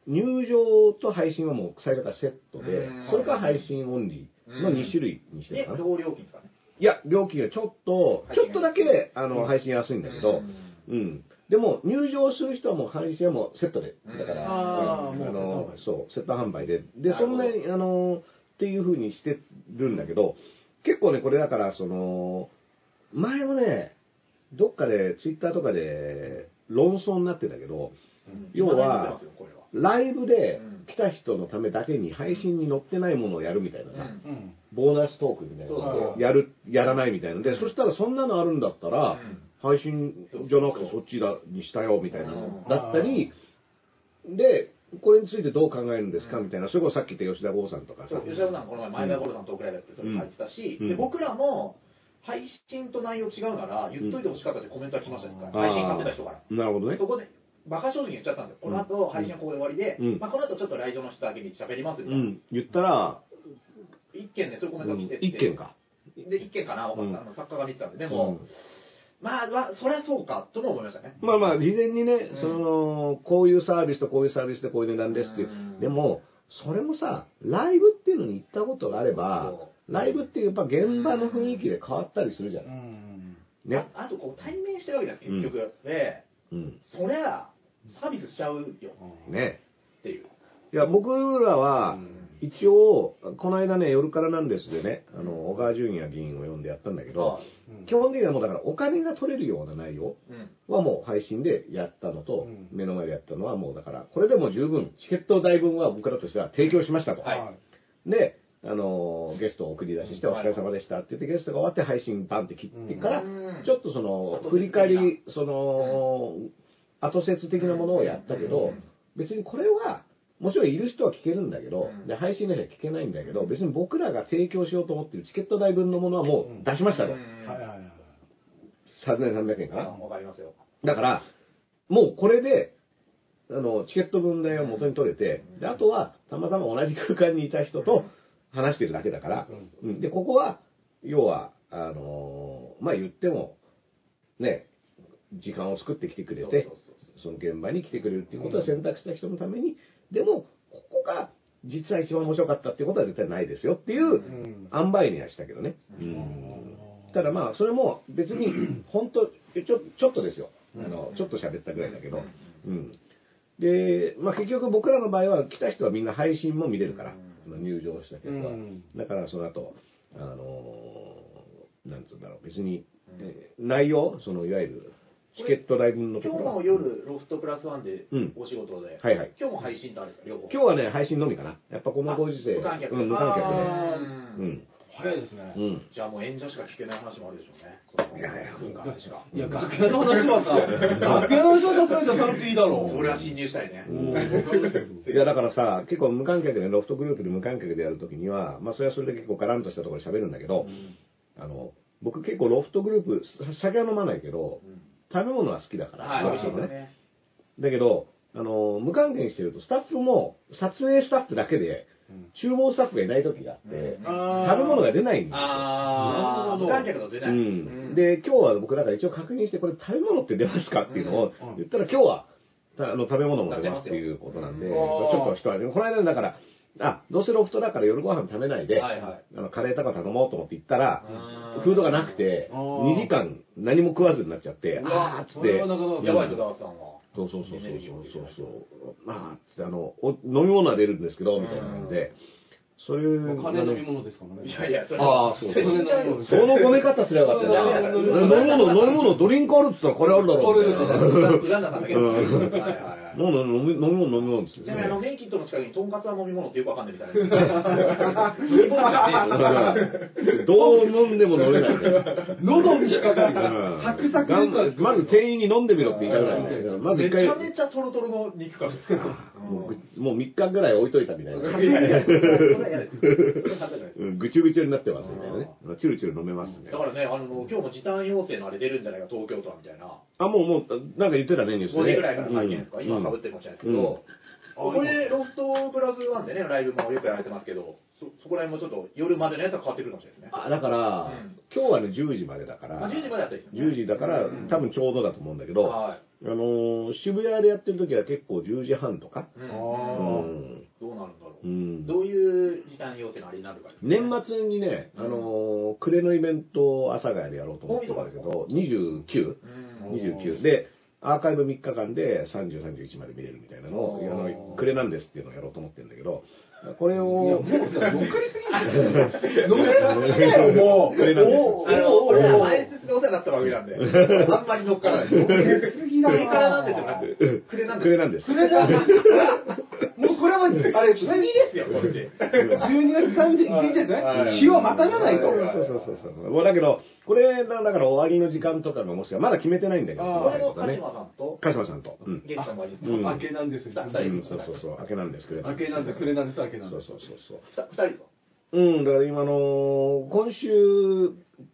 入場と配信はもう最初からセットでうん、それから配信オンリーの2種類にしてでるか、な。同料金ですかね？いや、料金はちょっと、ちょっとだけ、あの、配信安いんだけど、うんうん。でも、入場する人はもう配信はもうセットで。だから、うんあのそう、セット販売で。で、そんなに、あの、っていう風にしてるんだけど、結構ね、これだから、その、前もね、どっかで、ツイッターとかで、論争になってたけど、要は今ね出てますよこれは。ライブでうん。来た人のためだけに配信に載ってないものをやるみたいなさ、うん。うんボーナストークみたいなのをやる、やらないみたいなので、うん。そしたらそんなのあるんだったら、うん。配信じゃなくてそっちだにしたよみたいなのだったり、で、これについてどう考えるんですか？みたいな、それこそさっき言った吉田剛さんとかさ。吉田さん、この前、前田五郎さんとトークライブやって、それも入ってたし、うん。で僕らも、配信と内容違うなら、言っといてほしかったってコメントが来ましたね、うん。配信買ってた人から。なるほどね。そ。こで、バカ正直に言っちゃったんですよ。この後、配信はここで終わりで、うん。まあ、この後ちょっと来場の人だけに喋りますみたいな。うん。言ったら、一件ね、そういうコメントが来てて、一件か。で、一件かな、わかった、作家が見てたんで、でうも、んまあ、まあ、そりゃそうか、とも思いましたね。まあまあ、事前にね、うんその、こういうサービスとこういうサービスでこういう値段ですっていううん。でも、それもさ、ライブっていうのに行ったことがあればそ、ライブってやっぱ現場の雰囲気で変わったりするじゃない。うん。ね。ああと、こう、対面してるわけじゃん、結局。で、うん。そりゃ、サービスしちゃうよ、ね。っていう。いや、僕らは、一応、この間ね、夜からなんですでね、あの、小川淳也議員を呼んでやったんだけど、基本的にはもうだからお金が取れるような内容うん。はもう配信でやったのと、うん。目の前でやったのはもうだから、これでも十分、チケット代分は僕らとしては提供しましたと。はい。で、あのーゲストを送り出しして、お疲れ様でしたって言って、ゲストが終わって配信バンって切ってから、うん。ちょっとその振り返り、その、後説的なものをやったけどうん、別にこれは、もちろんいる人は聞けるんだけどうん、で配信の人は聞けないんだけど、別に僕らが提供しようと思ってるチケット代分のものはもう出しましたと。うんはいはいはい。3300円かな？あわかりますよ。だから、もうこれで、あの、チケット分代を元に取れて、で、あとは、たまたま同じ空間にいた人と話してるだけだから、うん。で、ここは、要は、あのーまあ、言っても、ね、時間を作ってきてくれてその現場に来てくれるっていうことを選択した人のために、でも、ここが、実は一番面白かったっていうことは絶対ないですよ。っていうう、ん。塩梅にはしたけどね。うん。ただまあ、それも別に、本当ちょ、ちょっとですよ。あの、ちょっと喋ったぐらいだけど。うん。で、まあ結局僕らの場合は来た人はみんな配信も見れるから、入場したけど、うん。だからその後、あのーなんつうんだろう、別に、えー内容、そのいわゆるチケット代分のと今日ころはも夜、ロフトプラスワンでうんお仕事で、はいはい今日も配信とあるんですか、両方？今日はね、配信のみかな。やっぱこのご時世、無観客うん、無観客で。うん。早いですね。うん。じゃあもう演者しか聞けない話もあるでしょうね。いやいや空間でしか。いや、楽屋の話はさ、楽屋の話はさすがに出さなくていいだろう。それは侵入したいね。いやだからさ、結構無観客で、ロフトグループで無観客でやるときには、まあそれはそれで結構ガランとしたところで喋るんだけど、あの、僕結構ロフトグループ、さ酒は飲まないけど、食べ物は好きだから、はい、ね。ですね。だけど、あの、無関係にしてると、スタッフも、撮影スタッフだけで、厨房スタッフがいない時があって、うん。食べ物が出ないんですよ。無出うない。ん、で、今日は僕だから一応確認して、これ食べ物って出ますかっていうのをうん。言ったら、今日は、たあの食べ物も出ますっていうことなんで、ちうん。ょっと人は、この間だから、あ、どうせロフトだから夜ご飯食べないで、はいはい。あのカレーとか頼もうと思って行ったら、うん。フードがなくて、あー。2時間何も食わずになっちゃって、あーっつって。は、なかなかやばいと、ダースさんは。そうそうそうそうそう。そうまあ、つってあの、お飲み物は出るんですけど、みたいな感じで、それ金飲み物ですからね。いやいや、それあーそうそそのごね方すればよかったいやいやな。飲み物、飲み物、ドリンクあるって言ったらこれあるだろう。これみたいなウガンダさんだけど。うん。はいはいはい飲む飲み飲み物、飲み物ですよちなみにあの、ね。メイキットの近くにとんかつは飲み物ってよくわかんないみたいな。飲み物じゃねどう飲んでも飲めない。喉に引っかかる。うんサクサクがんまず店員に飲んでみろって言い方なんだよ。まず一回、めちゃめちゃトロトロの肉感ですから。もうぐもう3日ぐらい置いといたみたいな。いやいやそれは嫌です。それは食べないですうんぐちゅぐちゅになってますみたいなね。チュルチュル飲めますねだ。からね、あの、今日も時短要請のあれ出るんじゃないか、東京都はみたいな。あ、もう、もう、なんか言ってたね、ニュースで5ね。時ぐらいから再現ですか、うん今かぶってるかもしれないですけど、これ、ロフトプラスワンでね、ライブもよくやられてますけど、そ、そこら辺もちょっと夜までのやつは変わってくるかもしれないですね。あ、だから、うん今日はね、10時までだから、あ10時までやったらいいですね。10時だからうん、多分ちょうどだと思うんだけど、あはのー渋谷でやってる時は結構10時半とか、い。うんうあん。どうなるんだろう。うんどういう時短要請のあれになるかですね年末にね、あのー暮れのイベントを阿佐ヶ谷でやろうと思ってたんだけど、29?29 うん29で、アーカイブ3日間で30、31まで見れるみたいなのを、あの、暮れなんですっていうのをやろうと思ってるんだけど、これいや、をも、うさ、乗っかりすぎだよ。乗っかりすぎだよ、もう。これなんですあの、俺はおー前説でお世話になったわけなんで、あんまり乗っからない。乗っかりすぎだクレからなんですよ。クレなんです暮れなんです。それが、もうこれは、あれ、次ですよ、こっち。12月31日ですはいね。日をまたがないと。そうそうそうそう。もうだけど、これ、だだから終わりの時間とかがもしかまだ決めてないんだけど、あーこれも鹿ね島さんと、鹿島さんと？うん。ゲストもいいですうん明けなんですよ。うん、そうそうそう。明けなんですけ。明けなんで、暮れなんです、明けなんです。そうそうそうそう。二人ですかうん、だから今の、今週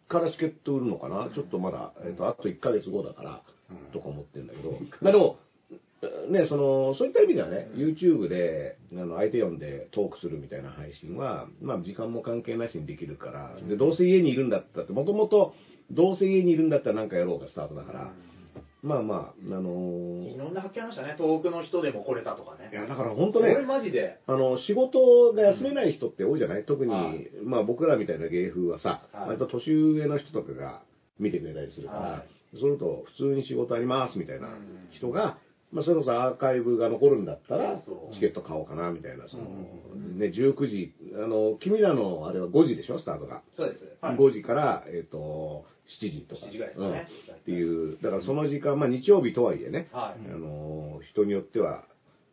からチケット売るのかな？ちょっとまだ、えっと、あと1ヶ月後だから、とか思ってるんだけど、まあでも、ね、その、そういった意味ではね、YouTube で、あの、相手呼んでトークするみたいな配信は、まあ、時間も関係なしにできるから、で、どうせ家にいるんだったって、もともと、どうせ家にいるんだったら何かやろうがスタートだから、まあまあ、あのいろんな発見ありましたね。遠くの人でも来れたとかね。いや、だから本当これね、マジで。あの、仕事が休めない人って多いじゃない？特に、はい。まあ僕らみたいな芸風はさ、はい。割と年上の人とかが見てくれたりするから、はそれと普通に仕事ありますみたいなうん。人が、まあそれこそアーカイブが残るんだったらチケット買おうかなみたいな、その、うんね、19時、あの、君らのあれは5時でしょ、スタートが。そうです。5時から、えっ、と、7時とか。7時ぐらいですかねうんっていう、だからその時間、まあ日曜日とはいえね、はい。あの、人によっては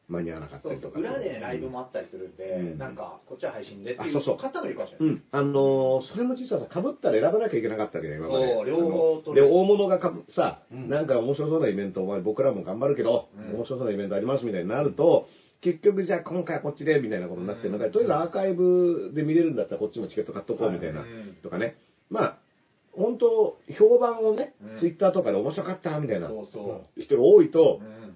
間に合わなかったそうそうりとか。裏でねライブもあったりするんで、うんなんか、こっちは配信でっていあそうそうう方もいるかもしれない。うん。あのーそれも実はさ、被ったら選ばなきゃいけなかったわけだよ、今まで。そう両方で、大物がかぶさ、うんなんか面白そうなイベント、お前僕らも頑張るけど、うん面白そうなイベントありますみたいになると、結局じゃあ今回はこっちで、みたいなことになってるのが、うんとりあえずアーカイブで見れるんだったらこっちもチケット買っとこうみたいな、とかね。まあ、本当評判をねうん、ツイッターとかで面白かったみたいな。人が多いとう、ん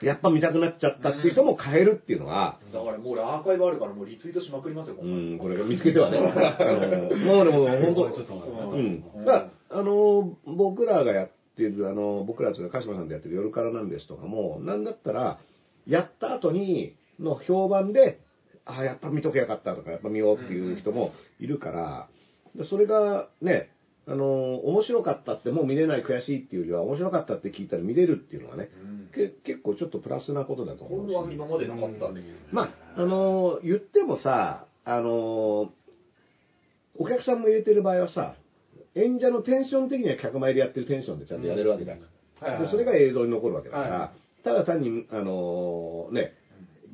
やっぱ見たくなっちゃったっていう人も買えるっていうのは、だからもう俺アーカイブあるからもうリツイートしまくりますよ、うん、これが見つけてはね。あのもうでも本当ちょっと待ってうんうん。だあの、僕らがやってる、あの、僕らっていうのは鹿島さんでやってる夜からなんですとかも、なんだったら、やった後に、の評判で、ああ、やっぱ見とけよかったとか、やっぱ見ようっていう人もいるから、でそれがね、あの、面白かったってもう見れない悔しいっていうよりは、面白かったって聞いたら見れるっていうのはね、うんけ結構ちょっとプラスなことだとこ思うし。れは今までなかったんですよ。まあ、あの言ってもさ、あのお客さんも入れてる場合はさ、演者のテンション的には客前でやってるテンションでちゃんとやれるわけじゃん。はいはいでそれが映像に残るわけだから、はただ単に、あのね、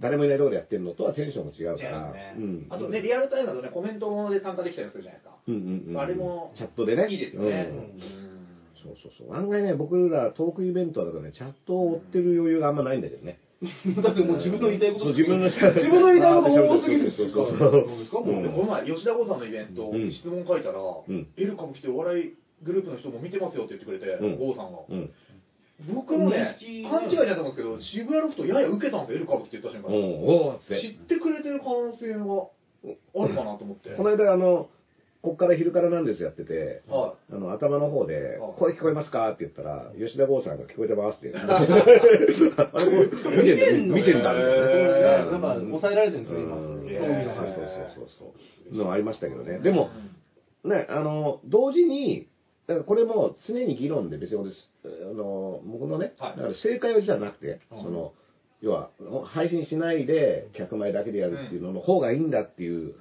誰もいないところでやってるのとはテンションも違うから、ねうん。あとね、リアルタイムだとね、コメントで参加できたりするじゃないですか。うんうんうん、あれもチャットでね。いいですよね。うんうんそうそうそう。案外ね、僕らトークイベントだとね、チャットを追ってる余裕があんまないんだけどね。だってもう自分の言いたいこと自分の自分の言いたいこと多すぎるそうそうそうどうですか？もううんでこの前、吉田剛さんのイベント、うん質問書いたら、んエルカも来てお笑いグループの人も見てますよって言ってくれて、うん郷さんが。うん。僕もね勘違いだと思うんですけど、渋谷ロフトやや受けたんですよ、エルカブって言った瞬間に。うん、おーっつって。知ってくれてる可能性があるかなと思って。この間、あの、こっから昼からなんですやってて、はあの、頭の方ではい、声聞こえますかって言ったら、吉田剛さんが聞こえてますって言っ て。見てんだ、見てんだ、みたいなやっぱ抑えられてるんですよ、今。そうそう話そうそうそう。のありましたけどね。でも、ね、あの、同時に、だからこれも常に議論で別に俺あの、僕のね、はい。だから正解はじゃなくて、その、要は、配信しないで客前だけでやるっていうのの方がいいんだっていう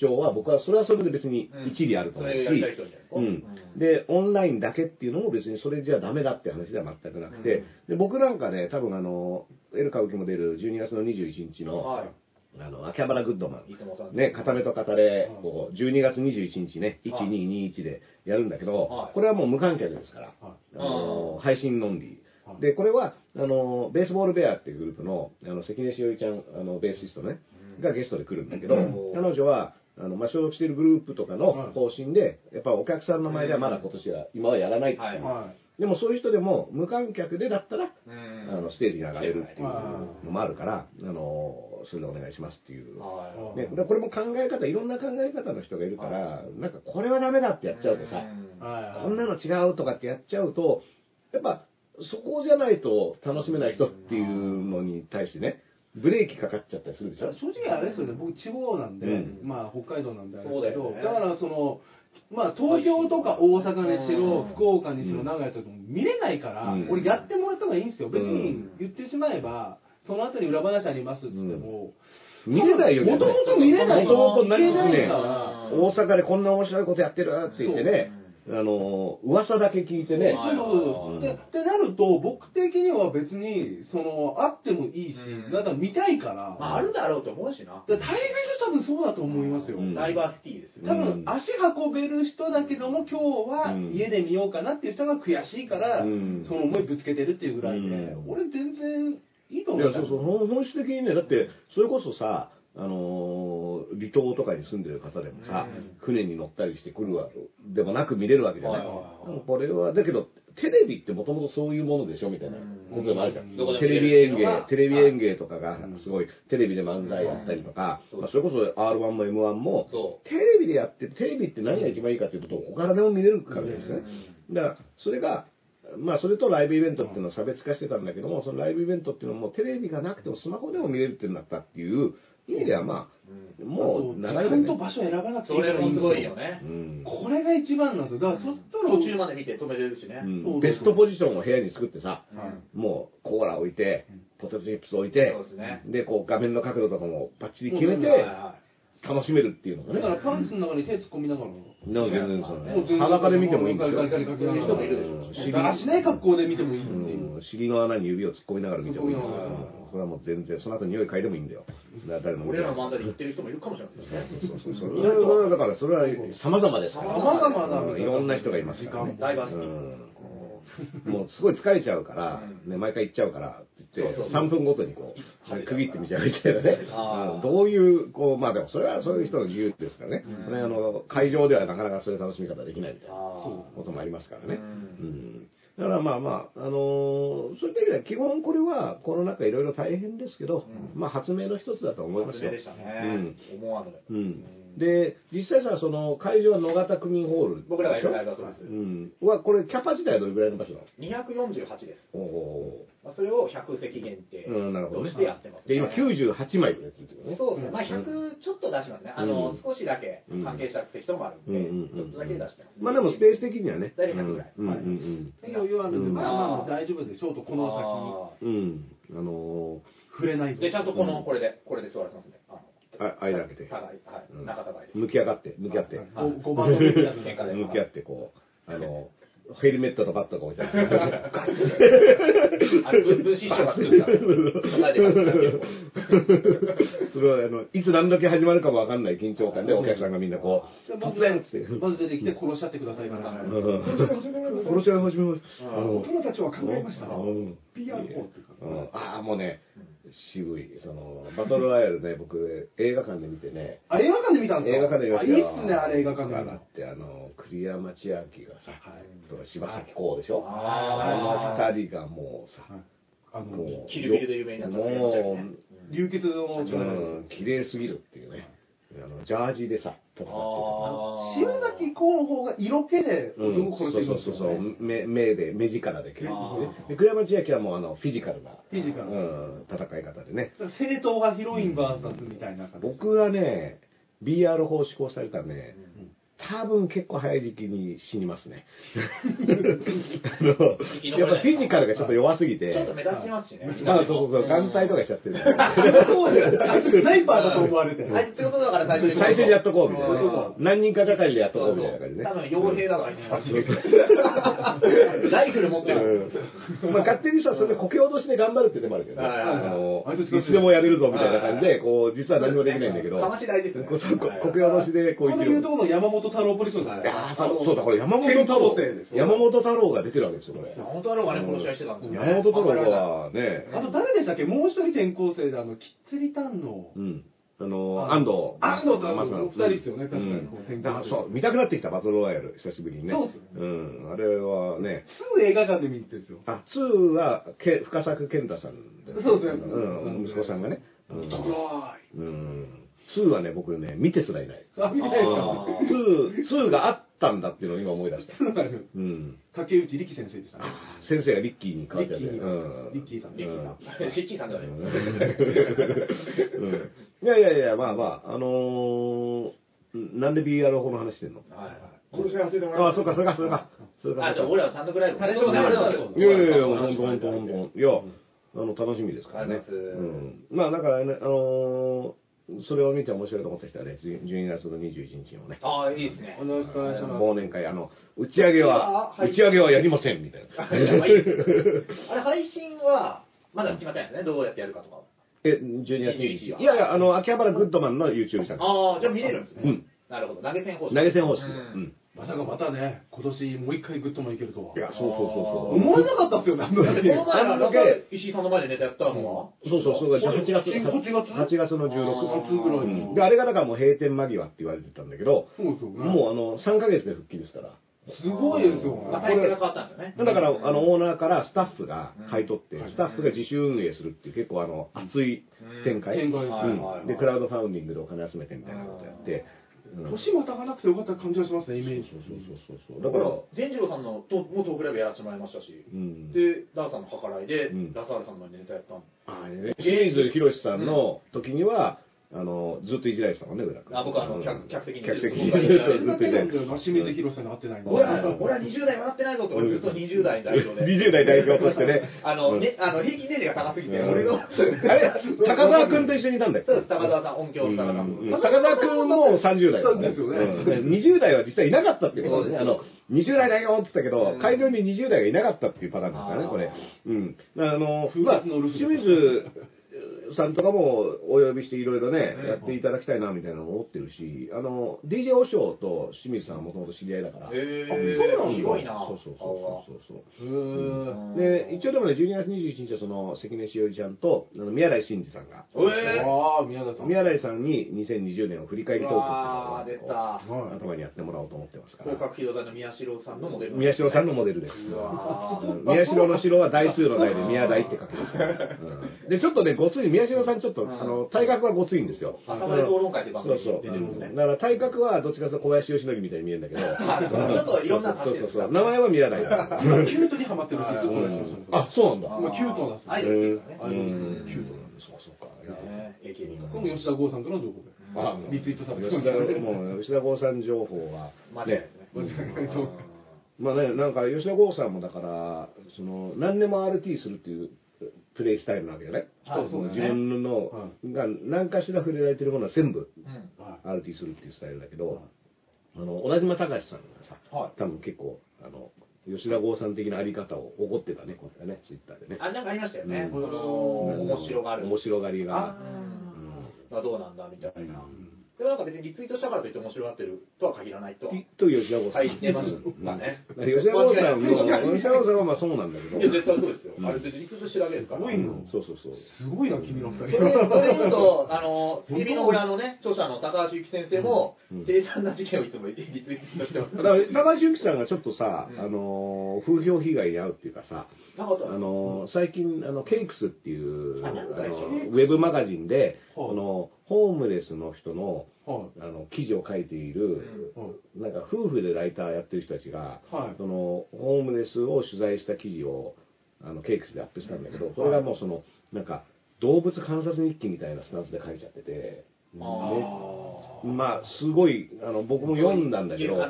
主張は、僕はそれはそれで別に一理あると思うし、それやりたい人じゃないですか。うん、で、オンラインだけっていうのも別にそれじゃダメだって話では全くなくて、うん。で僕なんかね、多分あの、エル歌舞伎も出る12月の21日の、はいあの、秋葉原グッドマン。ね、片目と片れうん。を12月21日ね、はい。1221でやるんだけど、はい。これはもう無観客ですから、はあの配信のんりはい。で、これは、あの、ベースボールベアっていうグループの、あの、関根しおりちゃん、あの、ベーシストね、うん。がゲストで来るんだけど、うん。彼女は、あの、まあ、所属しているグループとかのはい。方針で、やっぱお客さんの前ではまだ今年は、今はやらないっていう、でもそういう人でも無観客でだったら、うん。あの、ステージに上がれるっていうはのもあるから、あの、それでお願いしますっていう。はい。ね、でこれも考え方、いろんな考え方の人がいるから、なんかこれはダメだってやっちゃうとさ。こんなの違うとかってやっちゃうと、やっぱそこじゃないと楽しめない人っていうのに対してね、ブレーキかかっちゃったりするでしょ？正直あれですよね、僕地方なんで、うん。まあ北海道なんであれですけど、だからその、まあ東京とか大阪にしろ、うん。福岡にしろ、名古屋とかも見れないから、うん。俺やってもらった方がいいんですよ。別うにん。言ってしまえば、その後に裏話ありますっつっても、見れないよね。もともと見れない。もともと何いけないねから、大阪でこんな面白いことやってるって言ってね、あの、噂だけ聞いてね、はいそうそう。でってなると、僕的には別に、その、あってもいいし、うん。だから見たいから、まあ、あるだろうと思うしな。だからタイミング多分そうだと思いますよ。うん。ダイバーシティですよ。多ね。分足運べる人だけども今日はうん。家で見ようかなっていう人が悔しいから、うん。その思いぶつけてるっていうぐらいで、うん。俺全然いいと思ういや、そうそう、本質的にね、だって、それこそさ、あのー離島とかに住んでる方でもさ、うん。船に乗ったりしてくるわでもなく見れるわけじゃない。これは、だけど、テレビってもともとそういうものでしょみたいなことでもあるじゃん。テレビ演芸テレビ演芸とかがすごい、テレビで漫才やったりとか、うん。まあそれこそ R1 も M1 もそ、テレビでやって、テレビって何が一番いいかっていうと、どこからでも見れるからですね。だから、それが、まあ、それとライブイベントっていうのを差別化してたんだけども、そのライブイベントっていうのはもうテレビがなくてもスマホでも見れるってなったっていう意味では、まあ、もう時長い間と場所選ばなくていいそれもすごいよよね。う。ん。これが一番なんですよ。だからそしたら途中まで見て止めれるしね。ベストポジションを部屋に作ってさ、うん。もうコーラ置いて、ポテトチップス置いてそうですね、で、こう画面の角度とかもバッチリ決めて楽しめるっていうのがね。だからパンツの中に手突っ込みながらなんか全然そうね、裸で見てもいいんですよ。ガリガリガリガリそういう人もいるでしょうん尻がしない格好で見てもいいって尻の穴に指を突っ込みながら見てもいいそれはもう全然、その後匂い嗅いでもいいんだよ。だから誰。俺らの漫才で言ってる人もいるかもしれないですね。そうそうそう。それはだからそれは様々ですから。様々なうんいろんな人がいますからね。ダイバーシティうんもうすごい疲れちゃうから、ね、毎回行っちゃうからって言って、そうそう3分ごとにこう、区切ってみちゃうみたいなね。どういう、こう、まあでもそれはそういう人の自由ですからね。うんこれあの、会場ではなかなかそういう楽しみ方できないみたいなあこともありますからね。ううんんだからまあまあ、あのーそういった意味では基本これはコロナ禍いろいろ大変ですけど、うんまあ発明の一つだと思いますよ。でしたね。思わぬ。うん。で、実際さ、その会場は野方区民ホールでしょ。僕らがいるライブはそうですうん。は、これキャパ自体はどれぐらいの場所なの？248です。おおまあそれを100席限定ー。うん、なるほどねとしてやってます。で、今98枚でやってるってことね。そうですね。まあ100ちょっと出しますね。あの、うん少しだけ関係した席ともあるんで、ちょっとだけ出してます。まあでもスペース的にはね。大体100ぐらいうんうんうん余裕あるんで、うんまあまあまあ大丈夫でしょうと、このあうん。うん。あの先、触れないーで、ちゃんとこの、うんこれで、これで座らせますね。あ間開けて。互い、はい、うん仲互。向き上がって、向き合って。はい5番の 向き合って、こう、あの、ヘルメットとバットが置いてある。あの、分分子師匠が作った。答えてますそれは、あの、いつ何時始まるかもわかんない緊張感でお客さんがみんなこう、突然って。まず出てきて殺し合ってくださいから。うん殺し合い始めました。あの大人たちは考えました。うん。PR 法っていうか。うんああ、もうね、渋い。その、バトルロワイヤルね、僕、映画館で見てね、あ、映画館で見たんですか？映画館で見まあ、した。よいいっすね、あれ映画館で。見ただって、あの、栗山千明がさ、はい。とか柴咲コウでしょ？あー。あの二人がもうさ、はい。あの、もう、キルビルで有名になった。もう、流血の力です。うん、綺麗すぎるっていうね。あの、ジャージでさ、戦っててあー。島崎公の方が色気でうん男殺していくんですそうそうそうよね。目目で目力で結あ構ね。ー。で栗山千明はもうあのフィジカルなフィジカルうん、戦い方でね。正統派ヒロイン VS みたいな感じ。僕はね BR 法施行されたらね多分結構早い時期に死にますね。あのやっぱフィジカルがちょっと弱すぎて。ちょっと目立ちますしね。まあそうそうそう。眼帯とかしちゃってる。そうです。あいつスナイパーだと思われて。あい。つってことだから最初に。最初にやっとこうみたいな。うん。何人かがかりでやっとこうみたいな。感じでね多分傭兵だから、あいつライフル持ってる。うん。まあ、勝手にさ、それでこけ落としで頑張るって手もあるけどね。あの、あいつでもやれるぞみたいな感じで、こう、実は何もできないんだけど、かまし大事ですねこけ落としでこう生きる。言うところの山本太郎ポリスですね。ああ、そうそうだ、これ山本健太郎。山本太郎が出てるわけですよ、これ。本当はがね、この試合してたんですよね。山本太郎はね、あと誰でしたっけ？もう一人転校生で、あの、きっつり丹の。うん。あの、安藤。安藤とまさ二人ですよね確かにだそう、見たくなってきた、バトルロワイヤル、久しぶりにね。そうっすうん。あれはね、すぐ映画館で見に行ってるんですよ。あ、2は、け深作健太さんでそうですねうん、息子さんがね。うんうん。2はね、僕ね、見てすらいない。イ。あ、見てないかあー2、2があったんだっていうのを今思い出した。そうなん。竹内力先生でしたね。先生がリッキーに変わっちゃって。リッキーにうんリッキーさんリッキーさん。シッキーさんじゃないうんいやいやいや、まあまあ、あのー、なんで BR 法の話してんの？はいはい。これじゃ忘れてもらあ、そうか、そうか、そうか。そうか。あ、じゃあ俺ら単独ライブ。単独ライブいやいやいや、ほんとほんとほんと。いや、あの、楽しみですからね。うん。まあ、だからね、あのー、それを見て面白いと思った人はね、12月の21日のね、ああ、いいですねお。願いします。忘年会、あの、打ち上げは、はい打ち上げはやりません、みたいな。あ れ、配信は、まだ決まってないですね。どうやってやるかとかは。え、12月21 21日。はいやいや、あの、秋葉原グッドマンの YouTube チャンネル。ああ、じゃあ見れるんですね。うんなるほど。投げ銭方式。投げ銭方式で。ううんん。まさかまたね、今年もう一回グッドマンいけるとは。いや、そうそうそうそう。思わなかったっすよね、あの時だってこの前は、また石井さんの前でネタやったのは？そうそう、そう、8月、8月8月の16あー日。ぐらいうんで、あれがだからもう閉店間際って言われてたんだけど、そうですよね。もうあの、3ヶ月で復帰ですから。すごいですよまあ、ね。体制が変わったんでね。だから、あの、オーナーからスタッフが買い取ってう、んスタッフが自主運営するっていう結構あの、熱い展開。展開で、クラウドファウンディングでお金集めてみたいなことやって。うん年またがなくてよかった感じがしますね、イメージ。そうそうそうそう。だかだからら、、善次郎さんのともトークライブやらせてもらいましたし、うん。で、ダーさんの計らいで、うんラサールさんのネタやったんあれね、清水博さんの時には、あの、ずっといじられてたもんね、浦君。あ僕はあのうん客客席に客席にずっといじられてた。清水広さんに会ってないの？俺は、俺は20代笑ってないぞって、俺ずっと20代代表で。20代代表としてね。あの、うんね、あの、平均年齢が高すぎて、うん俺の、あれ、高澤君と一緒にいたんだっけそうです、高澤さん、音響うん高澤さん。うん高澤君も30代だね。ですよねうん20代は実際いなかったっていうことね。あの、20代だよって言ったけどうん、会場に20代がいなかったっていうパターンですからね、これあ。うん。あの、風まあ、清水さんとかもお呼びしていろいろねうん、やっていただきたいなみたいなの思ってるし、あの、DJ おしょうと清水さんはもともと知り合いだから。へーあそうなんだすごいな。そうそうそうそうそう。へーで、一応でもね、12月21日はその、関根しおりちゃんと、あの宮台真司さんが、えーああ、宮田さん。宮台さんに2020年を振り返りトークっていうのを出たはい頭にやってもらおうと思ってますから。広角機動隊の宮代さんのモデル。宮代さんのモデルです。宮代の城は大数の代で宮台って書きますから。うんで、ちょっとね、ごつい、宮代さんちょっと、うんあの、体格はごついんですよ。朝で討論会って番組にそうそう。出てるんですだから体格はどっちかというと小林義則みたいに見えるんだけど。はいちょっといろんなそうそうそう。名前は宮台だ。今、キュートにハマってるらしいですよ、う小林さんんあ、そうなんだ。今、キュートなんですよ。アイドルですからね。アキュートなんだそうそうか。これも吉田剛さんからの情報で。あリツイートされて吉田ましたね。もう吉田剛さん情報は、ね。まあね、なんか吉田剛さんもだから、その、何でも RT するっていうプレイスタイルなわけじゃない。はい自分の、はが何かしら触れられてるものは全部うん。は RT するっていうスタイルだけど、あの、小田島隆さんがさ、はい。多分結構、あの、吉田剛さん的なあり方を怒ってたね、これね、ツイッターでね。あ、なんかありましたよね。うん。その、面白がる。面白がりが。あー。がどうなんだみたいな。でもなんか別にリツイートしたからといって面白がってるとは限らないとは。いと吉田剛さん。はい言ってましたねうん吉田剛さんも、吉田剛さんはまあそうなんだけど。や、絶対そうですよ。うんあれ別にリツイートしてるだけですから。すごいなうんそうそうそう。すごいな、君の二そ人。れそれ言うと、あの、テレビの裏のね、著者の高橋由紀先生もうん、凄惨な事件をいつもリツイートしてます。だから高橋由紀さんがちょっとさ、うんあのー風評被害に遭うっていうかさ、あの？ー最近あのケイクスっていうウェブマガジンで、はいこのホームレスの人のはあの記事を書いている。なんか夫婦でライターやってる人たちが、はい。そのホームレスを取材した記事をあのケイクスでアップしたんだけど、それがもうそのなんか動物観察日記みたいなスタンスで書いちゃってて。ねまあすごいあの僕も読んだんだけど、あ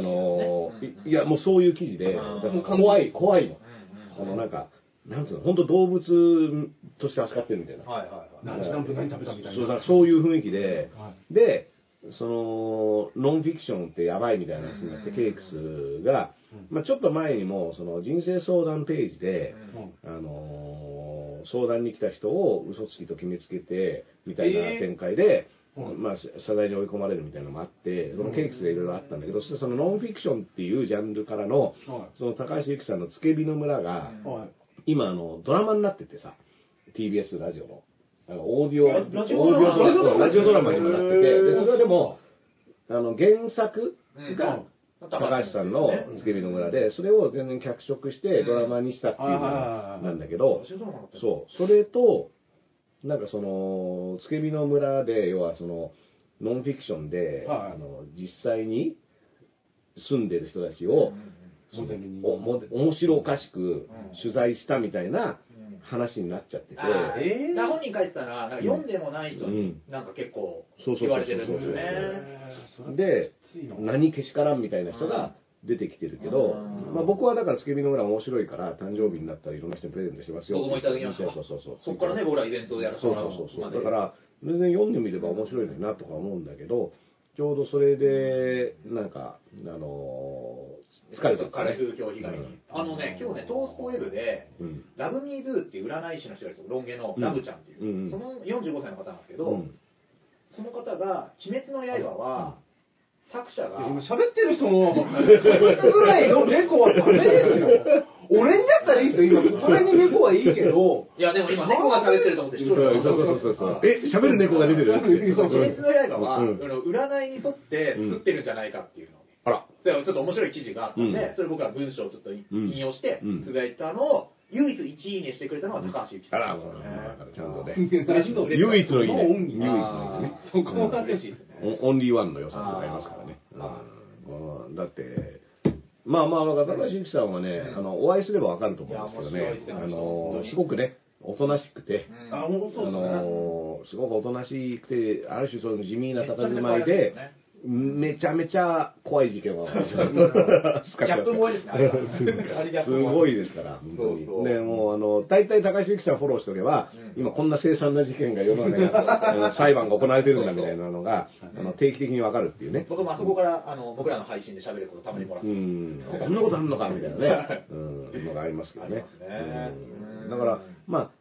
のいいや、もうそういう記事で、怖い、怖いの。あの、なんか、なんつうの、本当動物として扱ってるみたいな。はいはいはい。何時何分何食べたみたいな。そうだそういう雰囲気で、はで、その、ノンフィクションってやばいみたいな話になって、うんケイクスが、まあちょっと前にも、その人生相談ページで、うんあのー相談に来た人を嘘つきと決めつけて、みたいなえー展開で、うんまあ、謝罪に追い込まれるみたいなのもあって、そのケイクスがいろいろあったんだけど、そしてそのノンフィクションっていうジャンルからの、い。はその高橋由紀さんのつけ火の村が。はい。今あの、ドラマになっててさ、TBS ラジオの。あの、オーディオ、ラオーデラジオドラマ？ィオドラマ、ラジオドラマにもなってて、で、それでも、あの、原作うん。が、高橋さんのつけ火の村で、それを全然脚色してドラマにしたっていうのなんだけど、そう、それと、なんかその、つけ火の村で、要はその、ノンフィクションで、はい。あの、実際に住んでる人たちを、モデルに。おも面白おかしく取材したみたいな話になっちゃってて、えー。本人書いてたら、なんか読んでもない人になんか結構言われてるんですよね。で何けしからんみたいな人が出てきてるけど、うん。まあ、僕はだからつけ火の村面白いから誕生日になったらいろんな人にプレゼントしますよ。僕もいただきましたそうそうそう。そこからね、僕らイベントをやらせうもらそううそうそう。だから全然読んでみれば面白いのになとか思うんだけどちょうどそれでなんかあのー疲れてるんです彼ね風評被害に。あのね、今日ね、トースポウェブで、うん。ラブミードゥっていう占い師の人がいるんですよ、ロン毛のラブちゃんっていう、うんうん。その45歳の方なんですけど、うん。その方が、鬼滅の刃は、作者が、今喋ってる人も、こいつぐらいの猫はダメですよ。俺にだったらいいですよ、今、こに猫はいいけど、いや、でも今、猫が喋ってると思って、一人で。そうそうそうえ喋る猫が出てる？鬼滅の刃は、占いに沿って作ってるんじゃないかっていうのちょっと面白い記事があったんで、うんそれ僕ら文章をちょっと引うん用してうん、つぶやいたのを、唯一1いいねしてくれたのは高橋由紀さん。あら、もうだからちゃんとね。唯一のいいね。唯一のいいね。そこは嬉しいですね。オオンリーワンの良さがありますからね。あうんだって、まあまあ、だから高橋由紀さんはね、あの、お会いすればわかると思うんですけどねあ本のすごくね、おとなしくて、うんあ。の、すごくおとなしくて、ある種その地味な佇まいでめちゃめちゃ怖い事件を。ギギャップ萌えですねすごいです。から、本当に。そうそう。ね、もうあの、大体高橋由紀さんフォローしておけば、うん。今こんな凄惨な事件が世の中に 裁判が行われてるんだみたいなのが、あの定期的にわかるっていうね。僕もあそこから、あの、僕らの配信で喋ることたまにもらっうて。ん、こんなことあんのかみたいなね、うん、のがありますけどね。だから、まあ、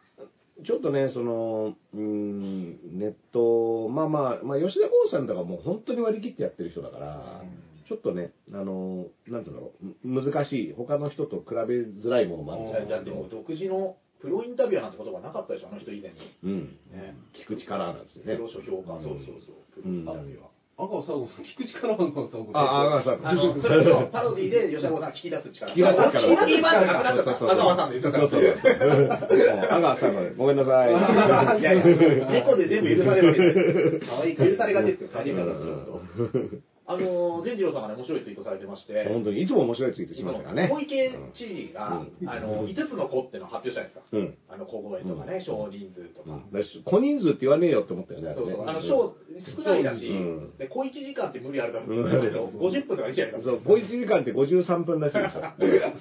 ちょっとね、その、うん、ネット、まあまあ、まあ、吉田剛さんとかもう本当に割り切ってやってる人だから、ちょっとね、あの、なんていうんだろう、む難しい、他の人と比べづらいものもあるんですだってもう独自のプロインタビュアーなんて言葉なかったでしょ、あの人以前に。うん。ね。聞く力なんですよねプ。ロ書評価、そうそうそう。プロインタビュアー。赤尾佐合さん、聞く力は赤尾佐合さん。あ、あ、さん。あの、それとパロディで吉田剛さん聞き出す力。聞き出す力聞き出す力。赤川さんで言った。そうそうそう。阿川さんが、ごめんなさい。いやいや、猫で全部許されるわけです。可愛い許されがちですよ。あの、善次郎さんがね、面白いツイートされてまして、本当に、いつも面白いツイートしますからね。小池知事が、うんあの、5つの子っていうのを発表したんですか。うん。あの、小声とかね、少人数とか。小人数って言わねえよって思ったよね、そうそう。あの、小、少ないだしうん、で、小1時間って無理あるから、うん50分とかいいじゃないですか。そう、小1時間って53分らしいですよ。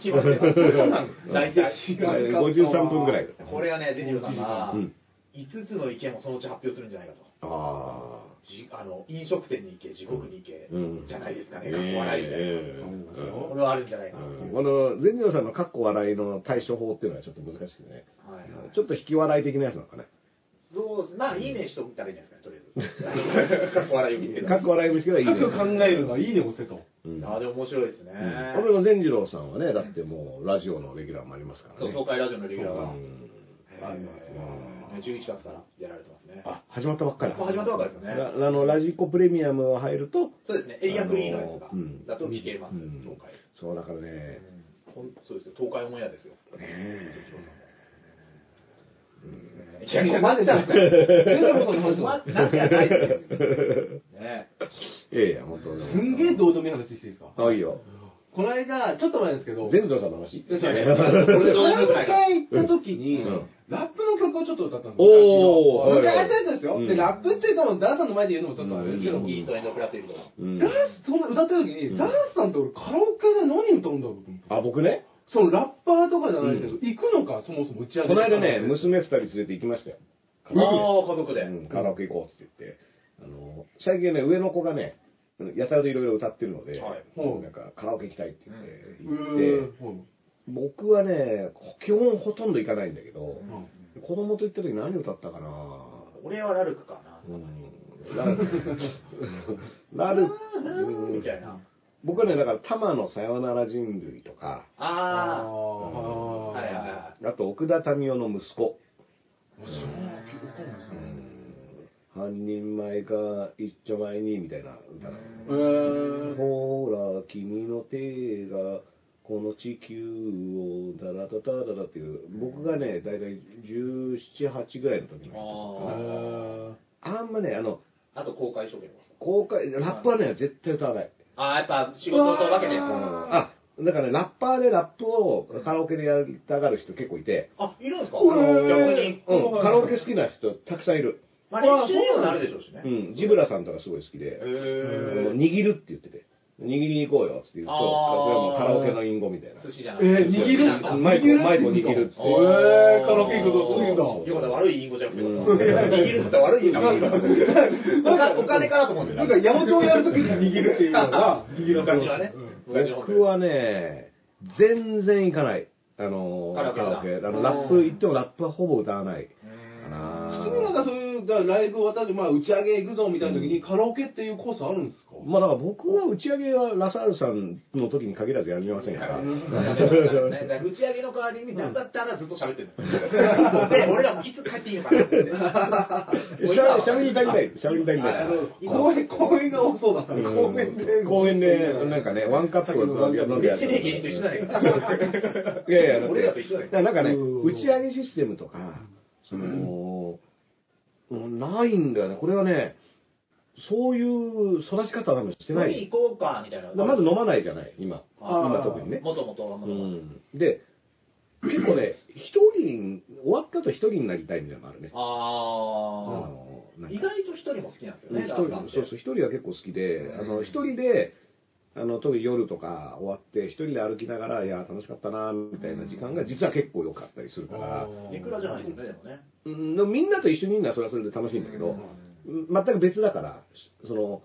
決まってます。大体。53分ぐらい。これはね、善次郎さんがうん、5つの意見をそのうち発表するんじゃないかと。ああ。じあの飲食店に行け、地獄に行け、うんじゃないですかね、えかっこ笑いみたいな、えこれはあるんじゃないかなっていう。この善次郎さんのかっこ笑いの対処法っていうのはちょっと難しくてね。はいはいちょっと引き笑い的なやつなのかね。そうですまあ、いいねしといたらいいんじゃないですかね、とりあえず。かっこ笑いを見つけたかっこ笑い虫けどいいね。深く考えるのがいいね、押せと。うんああ、でも面白いですね。俺の善次郎さんはね、だってもうラジオのレギュラーもありますからね。東海ラジオのレギュラーが、うんありますよ。11月からやられてますね。あ、始まったばっかり。だ。もう始まったばっかりですよね。らあの、ラジコプレミアムが入ると、そうですね、エリアフリーのやつがだと聞けます、うん。東海。そうだからね、ほんそうですよ、東海オンエアですよ。ねいやいや、なっちゃう。ね いやいや、本当すんげえどうでもいい話していいですか？あ、いいよ。この間、ちょっと前ですけど、善次郎さんの話？いや違う違うこれカラオどうでもないケ行った時に、うん。ラップの曲をちょっと歌ったんですおー昔の。やつですよ。うん。で、ラップって言っても、ダンさんの前で言うのもちょっとあれですけど、うん。イーストエンドプラスイルド。うん。ダンス、そんな歌った時に、うん。ダンスさんって俺カラオケで何歌うんだろうと思って。あ、僕ね、そのラッパーとかじゃないけど、行くのか、そもそも打ち上げこの間ね、娘二人連れて行きましたよ。ああ、家族で。うん。カラオケ行こうって言って。あの、最近ね、上の子がね、やたらといろいろ歌ってるので、はい。もうなんかカラオケ行きたいって言ってう行って、僕はね、基本ほとんど行かないんだけど、うん。子供と行った時何歌ったかな。俺はラルクかな。うん。ラルク、ラルク、うん。みたいな。僕はね、だから、玉のさよなら人類とか、ああ。あはいはいはあと、奥田民生の息子。半人前か一丁前に、みたいな歌なの。えー、ほら、君の手が、この地球を、ダラダダダダっていう、僕がね、だいたい17、8ぐらいの時に。ああんまね、あの、あと公開処刑も。公開、ラップはね、絶対歌わない。ああ、やっぱ仕事と分けて。あ、だからね、ラッパーでラップをカラオケでやりたがる人結構いて、あ、いるんですか？逆に。うん、カラオケ好きな人たくさんいる。まあ練習にもなるでしょうしね。うん、ジブラさんとかすごい好きで、握るって言ってて、握りに行こうよって言うと、それはもうカラオケの隠語みたいな。寿司じゃなくて。えー握る？マイク、マイクを握るって。えーカラオケ行くとそういうんだよかった、悪い隠語じゃなくて。握るって悪い隠語なんかお金かなと思うんだよなんか、八百長やるときに握るっていうのが、握る昔はね。僕はね、全然行かない。あの、カラオケだカラオケ。あの、ラップ、行ってもラップはほぼ歌わない。かうんな普通になんかそだからライブ終わった後、まあ、打ち上げ行くぞみたいな時に、カラオケっていうコースあるんですか？まあだから僕は打ち上げはラサールさんの時に限らずやりませんから。打ち上げの代わりに何だったらずっと喋ってるの。で、俺らもいつ帰っていいのかなって。しゃしゃべり足りない。しゃべり足りない。あの、公園、公園が多そうだったね。公園で。公園で、なんかね、ワンカップを飲んでやめっちゃね、芸人と一緒だねんから。いやいや、だって俺らと一緒だよなんかね、うん打ち上げシステムとか、その、うんないんだよね。これはね、そういう育ち方は多分してない。行こうか、みたいな。まず飲まないじゃない、今。今特にね。もともとはうもともと。ん。で、結構ね、一人、終わった後一人になりたいみたいなのがあるね。ああ意外と一人も好きなんですよね、うん一人そうそう、一人は結構好きで、あの、うん一人で、あの、特に夜とか終わって、一人で歩きながら、いや、楽しかったな、みたいな時間が実は結構良かったりするから、いくらじゃないですよね、でもね。うん、みんなと一緒にいるのはそれはそれで楽しいんだけど、全く別だから、その、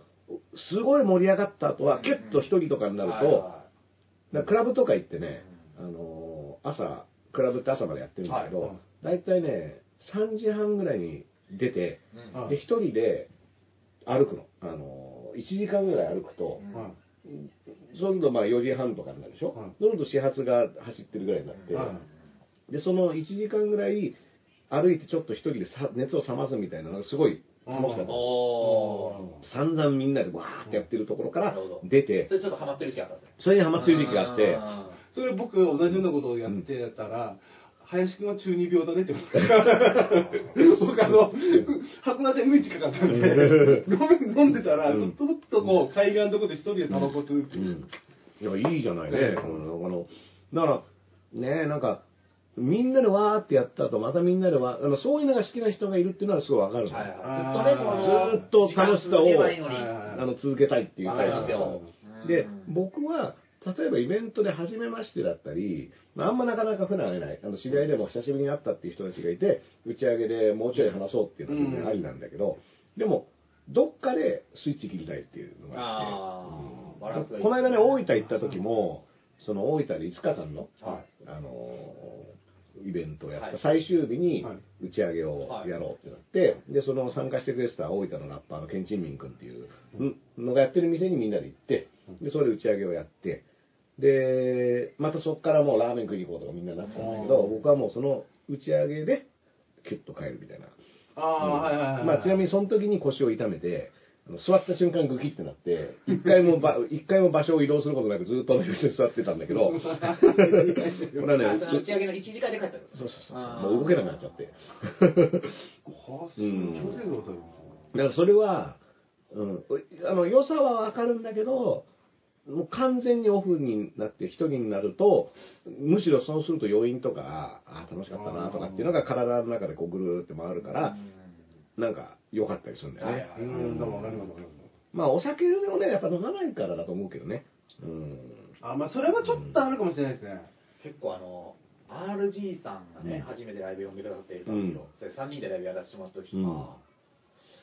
すごい盛り上がった後は、キュッと一人とかになると、クラブとか行ってね、あのー朝、クラブって朝までやってるんだけど、はい。大体ね、3時半ぐらいに出て、で、一人で歩くの。あのー、1時間ぐらい歩くと、そうするとまあ4時半とかになるでしょ、はい。そうすると始発が走ってるぐらいになって、はで、その1時間ぐらい歩いてちょっと一人でさ熱を冷ますみたいなのがすごい楽しかった。散々みんなでわーってやってるところから出て。そ、れちょっとハマってる時期あったんですね。それにハマってる時期があって、あそれ僕同じようなことをやってたら、林くんは中二病だねって。言われた。僕あの、函館海近かったんで、飲ん。飲んでたら、うん。ちょっとこう、海岸のとこで一人でタバコ吸うってう。いうん。いや、いいじゃないね。うん。あの、だから、ねなんか、みんなでわーってやった後、またみんなでわーあの、そういうのが好きな人がいるっていうのはすごいわかるの。はいはい。あー。ずっとね、このずーっと楽しさをあの、続けたいっていうタイプ。でで、僕は、例えばイベントで初めましてだったり、まあ、あんまなかなか普段会えない、あの知り合いでも久しぶりに会ったっていう人たちがいて、打ち上げでもうちょい話そうっていうのは全然ありなんだけど、でも、どっかでスイッチ切りたいっていうのがあって、あー。バランスがいい。この間ね、大分行った時も、その大分で5日間の、はあのーイベントをやったはい。最終日にはい。打ち上げをやろうってなって、で、その参加してくれてた大分のラッパーのケンチンミン君っていうのがやってる店にみんなで行って、で、それで打ち上げをやって、で、またそこからもうラーメン食いに行こうとかみんななってたんだけど、僕はもうその打ち上げで、キュッと帰るみたいな。ああ、はいはいはい。まあ、ちなみにその時に腰を痛めて、あの座った瞬間グキってなって、一回もば、一回も場所を移動することなくずっと同じ場所に座ってたんだけど、これはね、打ち上げの1時間で帰ったんですそうそうそうもう動けなくなっちゃって。はあ、すうん気をつけてくださいよ。だからそれは、うん、あの、良さはわかるんだけど、もう完全にオフになって一人になると、むしろそうすると余韻とか、ああ、楽しかったなとかっていうのが体の中でこうぐるーって回るから、なんか良かったりするんだよね。はいうん、でもわかりますわかります。まあお酒をね、やっぱ飲まないからだと思うけどね。うん。あ、まあそれはちょっとあるかもしれないですね。結構あの RG さんがね、うん。初めてライブ呼んでくださっているうん。時の、それ3人でライブやらせてもらった時は、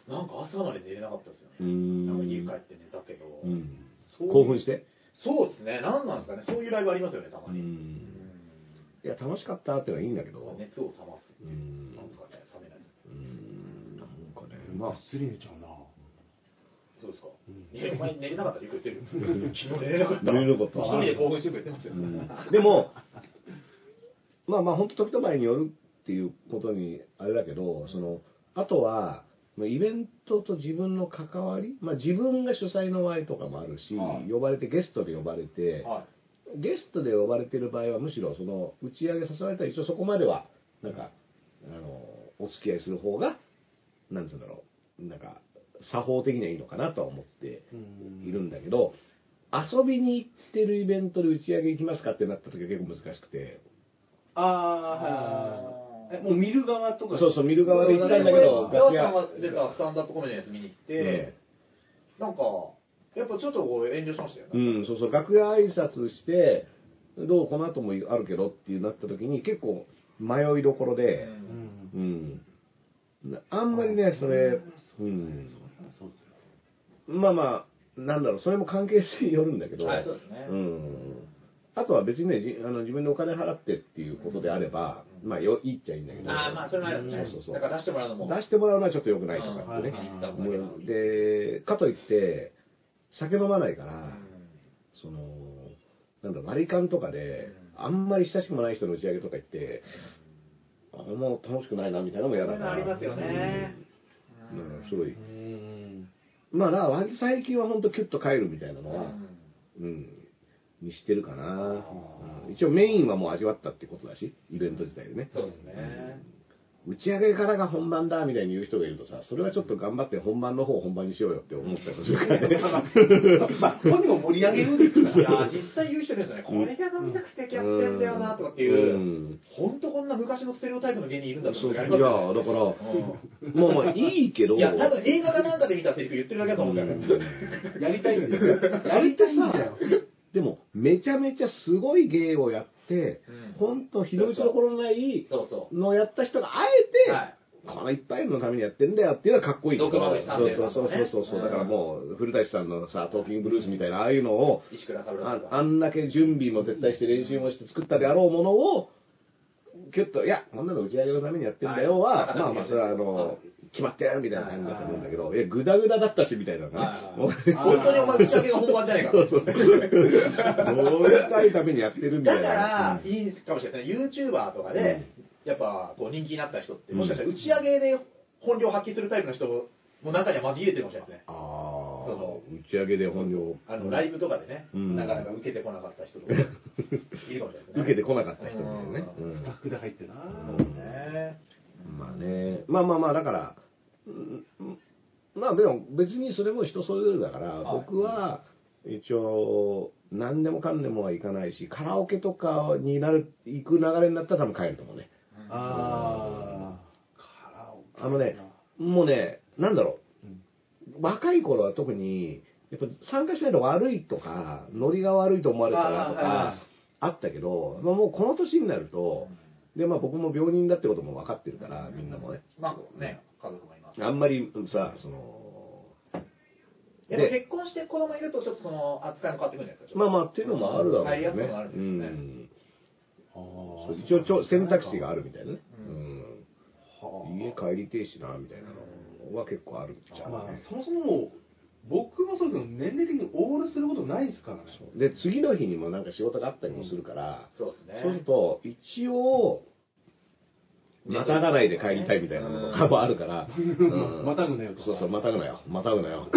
なんか朝まで寝れなかったですよね、うん。なんか家帰って寝たけど、うん興奮して？そうですね。何なんですかね。そういうライブありますよねたうまに、ん。いや、楽しかったってのはいいんだけど。うん熱を冷ますっていう。うん。なんですかね。冷めない。うん。なんかね、まあ、まあ、失礼寝ちゃうな。そうですか、うん。お前寝れなかった？ってよく言ってる昨日寝れなかった。寝れなかった。一人で興奮してくれてますよ、うん。でも、まあまあ、本当時と場合によるっていうことにあれだけど、その、あとは、まあイベントと自分の関わり、まあ自分が主催の場合とかもあるし、はい。呼ばれて、ゲストで呼ばれて、はい。ゲストで呼ばれてる場合はむしろその打ち上げ誘われたら一応そこまではなんかあのお付き合いする方がなんつうんだろうなんか作法的にはいいのかなとは思っているんだけど遊びに行ってるイベントで打ち上げ行きますかってなった時は結構難しくて。ああ、はい。え、もう見る側とか。そうそう見る側で行ったんだけどヤ楽屋さんが出たスタンダップコメディのやつ見に行って、なんかやっぱちょっとこう遠慮しましたよね、うんそうそう楽屋挨拶してどうこの後もあるけどっていうなった時に結構迷いどころで、うん。うん。あんまりね、それ、うん。まあまあ、なんだろう、それも関係性によるんだけど、はいそうですねうん。あとは別にね、じあの自分でお金払ってっていうことであれば、まあよいいっちゃいいんだけど。ああ、まあ、それもあるん。そうそうそうだから出してもらうのも。出してもらうのはちょっと良くないとかってね。うんで、かといって、酒飲まないから、その、なんだ、割り勘とかで、あんまり親しくもない人の打ち上げとか行って、あんま楽しくないなみたいなのも嫌だから。ありますよねうん。だからすごい。うんまあな、割と最近は本当キュッと帰るみたいなのは、うんうん、にしてるかな。うん一応メインはもう味わったってことだし、イベント自体でね。そうですね。打ち上げからが本番だみたいに言う人がいるとさ、それはちょっと頑張って本番の方を本番にしようよって思ったりするからね。まあ、本人も盛り上げようですかいら。や、実際言う人いるんですよね。これが飲みたくてやってんだよな、とかっていうう。ん本当こんな昔のステレオタイプの芸人いるんだと思ってだから、もうまあいいけど、いや、多分映画かなんかで見たセリフ言ってるだけだと思うんだよね。やりたいんだよ。やりたいんだよ。でも、めちゃめちゃすごい芸をやって、うん。本当日の打ちどころのない。のをやった人があえて、はい。この一杯のためにやってんだよっていうのはかっこいいそうそうそうそうそう、うんだからもう古舘さんのさトーキングブルースみたいなああいうのをあさんだけ準備も絶対して練習もして作ったであろうものをキュッといやこんなの打ち上げのためにやってんだよは、はい。まあまあそれはあの決まってやるみたいな感じだと思うんだけど、いやグダグダだったしみたいなのね、本当にお前打ち上げが本番じゃないか。そうそうそうどうやりたいためにやってるみただいな。から、いいかもしれない。ですね。YouTuber とかで、やっぱこう人気になった人って、もしかしたら打ち上げで本領発揮するタイプの人も中には交えてるかもしれないですね。打ち上げで本領。あの、ライブとかでね、うん。なかなか受けてこなかった人とか、いるかもしれないですね。受けてこなかった人みたいなね、スタッフで入ってな。ねまあね、まあまあまあ、だから、うんまあでも別にそれも人それぞれだから、はい僕は一応、何でもかんでもはいかないし、カラオケとかになる、行く流れになったら多分帰ると思うね。ああ。カラオケ。あのね、もうね、なんだろう、若い頃は特に、やっぱ参加しないと悪いとか、ノリが悪いと思われたらとか、あったけど、まあ、もうこの年になると、で、まあ僕も病人だってことも分かってるから、みんなもね。まあね、家族もいます。あんまりさ、その、やっぱ結婚して子供いると、ちょっとその扱いも変わってくるんじゃないですか。まあまあっていうのもあるだろう入りやすね。くもあるんですね。ん。あそうー一応ちょ選択肢があるみたいなね。ううん。はあ家帰りてえしな、みたいなのは結構あるっちゃうまあね。、そもそも、僕もそうですけど、年齢的にオールすることないですからね。で、次の日にもなんか仕事があったりもするから、そうですね。そうすると、一応、またがないで帰りたいみたいなのもあるから、うんまたぐなよとかそうそう、またぐなよ。またぐなよ。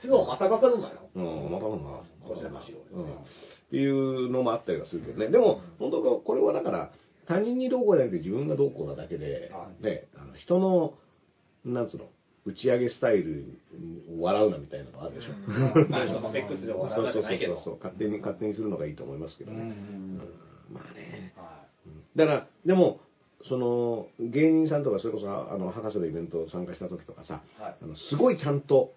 すぐまたがかるんだよ。うん、またぐな。こちらの資料ですねうん。っていうのもあったりはするけどね。でも、本当これはだから、他人にどうこうじゃなくて自分がどうこうなだけでは、ね、あの人の、なんつうの、打ち上げスタイルを笑うなみたいなのあるでしょ。うんまあ そのセックスで笑うなじゃないけどそうそうそうそう勝手に勝手にするのがいいと思いますけどね。うんうんまあね。はだから、でも、その、芸人さんとか、それこそ、あの、博士のイベント参加した時とかさ、い。はい。あのすごいちゃんと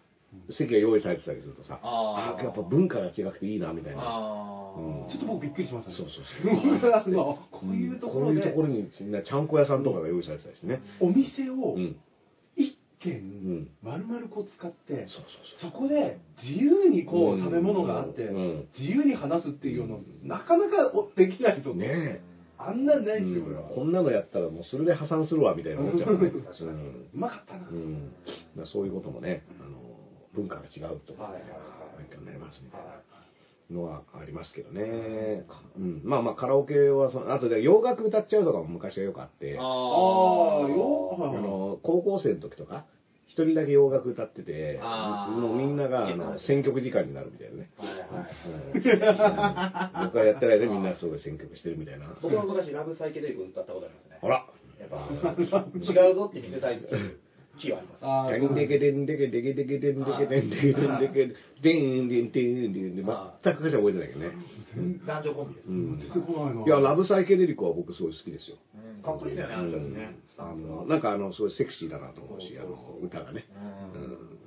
席が用意されてたりするとさ、あーあやっぱ文化が違くていいな、みたいな。あうんちょっと僕びっくりしましたね。そうそうそう。こういうところでこういうところに、みんなちゃんこ屋さんとかが用意されてたりしてね。お店をうん。軒ん。丸々こう使って、そこで自由にこううん食べ物があって、うん自由に話すっていうの、なかなかおできないと。ねあんなんなえ。いですよ、うん俺は。こんなのやったらもうそれで破産するわ、みたいな思っちゃううまかったな。そういうこともね、あの、文化が違うと勉強になりますみたいな。はのはありますけどね。うん、まあまあカラオケはその、あとで洋楽歌っちゃうとかも昔はよくあって、い。あああ、よ。の、高校生の時とか、一人だけ洋楽歌ってて、もうみんながあの選曲時間になるみたいなね。はいはい。うん僕がやってる間みんなすごい選曲してるみたいな。僕も昔ラブサイケデリック歌ったことありますね。あらやっぱ、違うぞって見せたい気はあります。あデンデケデンデケデケデケデンデケデンデケデンデケデンデンデンデンデンデン全く歌詞覚えてないけどね。男女コンビです。うん出てこないな。いや、ラブサイケデリコは僕すごい好きですよ。うんかっこいいですよね、あの人たちね。スタあンスはのなんかあの、すごいセクシーだなと思うし、あの、歌がね。うん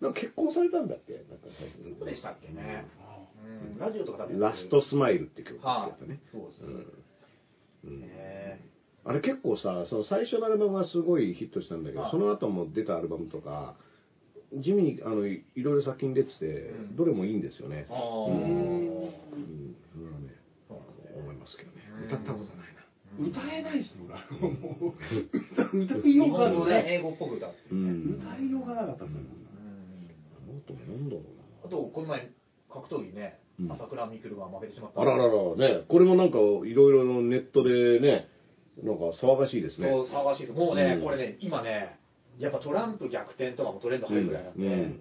なんか結婚されたんだっけなんか最近どうでしたっけね。うんラジオとか多分ラストスマイルって曲が好きだったね。そうですうんね。あれ結構さ、その最初のアルバムはすごいヒットしたんだけど、その後も出たアルバムとか、地味にあのいろいろ作品出てて、うん、どれもいいんですよね。ああ。うん。それはね、思いますけどね。歌ったことないな。歌えないっす、もう、歌いようがない。英語っぽく歌って。歌いようがなかったっすもんな。あートんだろうな。あと、この前、格闘技ね、朝倉未来が負けてしまった。あららら、ね、これもなんか、いろいろネットでね、なんか騒がしいですね。そう、騒がしい。です。もうね、うん。これね、今ね、やっぱトランプ逆転とかもトレンド入るぐらいなん。で、うん。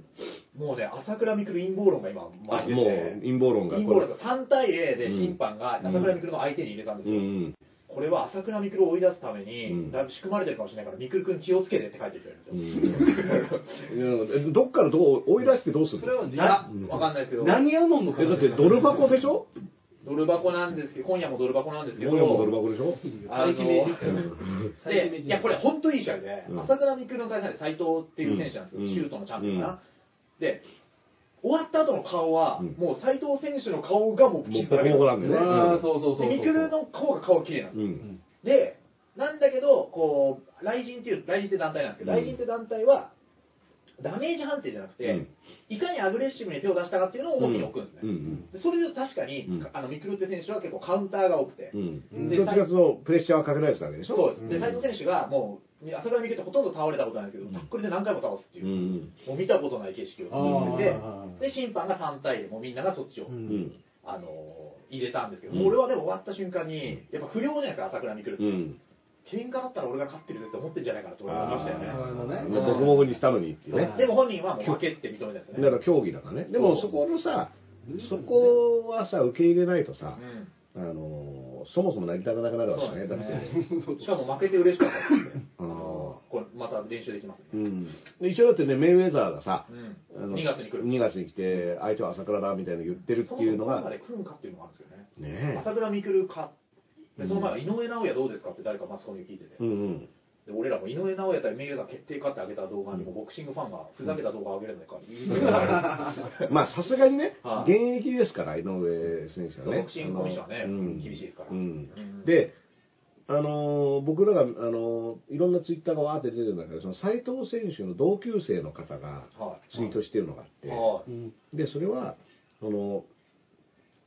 もうね、朝倉未来陰謀論が今、あ、巻いてもうて、陰謀論が陰これ。謀論が3対0で審判がうん朝倉未来の相手に入れたんですよ。うん。これは朝倉未来を追い出すためうん。に、だいぶ仕組まれてるかもしれないから、未来君気をつけてって書いてる人いるんですよ。うん。いやどっからどう追い出してどうするそれはいやうん、わかんないですけど、何やのんのかえだってドル箱でしょ？ドル箱なんですけど、今夜もドル箱なんですけど、今夜もドル箱でしょ？あの最近名人でいや、これ本当いい試合で、うん朝倉未来の対戦で斎藤っていう選手なんですけど、うんシュートのチャンピオンかな。で、終わった後の顔は、うんもう斎藤選手の顔がもうもうボコボコなんでね。ああ、そうそうそうそう。で、未来の顔が顔綺麗なんですよ。うん。で、なんだけど、こう、雷神っていう、雷神って団体なんですけど、うん雷神って団体は、ダメージ判定じゃなくて、うん。いかにアグレッシブに手を出したかっていうのを重きに置くんですね。うんでそれで確かに、うん。あの、ミクルって選手は結構カウンターが多くて、うん。うんどっちかというとプレッシャーはかけられてたわけでしょ？そうで斉藤選手がもう、朝倉未来ってほとんど倒れたことないんですけど、タックルで何回も倒すっていう。う、ん。もう見たことない景色をあ作ってー。て、で、審判が3対で、もうみんながそっちを、ううん。ん。あのー入れたんですけど、うん。もう俺はでも終わった瞬間に、やっぱ不良じゃないですか、朝倉未来って。うん。喧嘩だったら俺が勝ってるぜって思ってんじゃないかなと思いましたよね。あーなるほどねボコボコにしたのにっていうね。でも本人はもう負けって認めたんですよね。だから競技だからね。でもそこのさ、そこはさ、受け入れないとさう、んあの、そもそも成り立たなくなるわけね。だって。で すしかも負けて嬉しかったって言ってあーこれまた練習できますね。うん。で一応だってね、メイウェザーがさ、うんあの2月に来る。2月に来て、相手は朝倉だみたいなの言ってるっていうのがそもそも、で来るんかでその前は井上尚弥どうですかって誰かマスコミに聞いてて。え。うんうん。で俺らも井上尚弥対メイウェザー決定かってあげた動画にもボクシングファンがふざけた動画を上げるのか言う まあさすがにねは、現役ですから、井上選手はね。ボクシングコミッションはねうん。厳しいですから。うん。うん。で、あのー僕らが、あのーいろんなツイッターがわーって出てるんだけど、その斉藤選手の同級生の方がはい。ツイートしてるのがあって、はい。うんで、それは、その、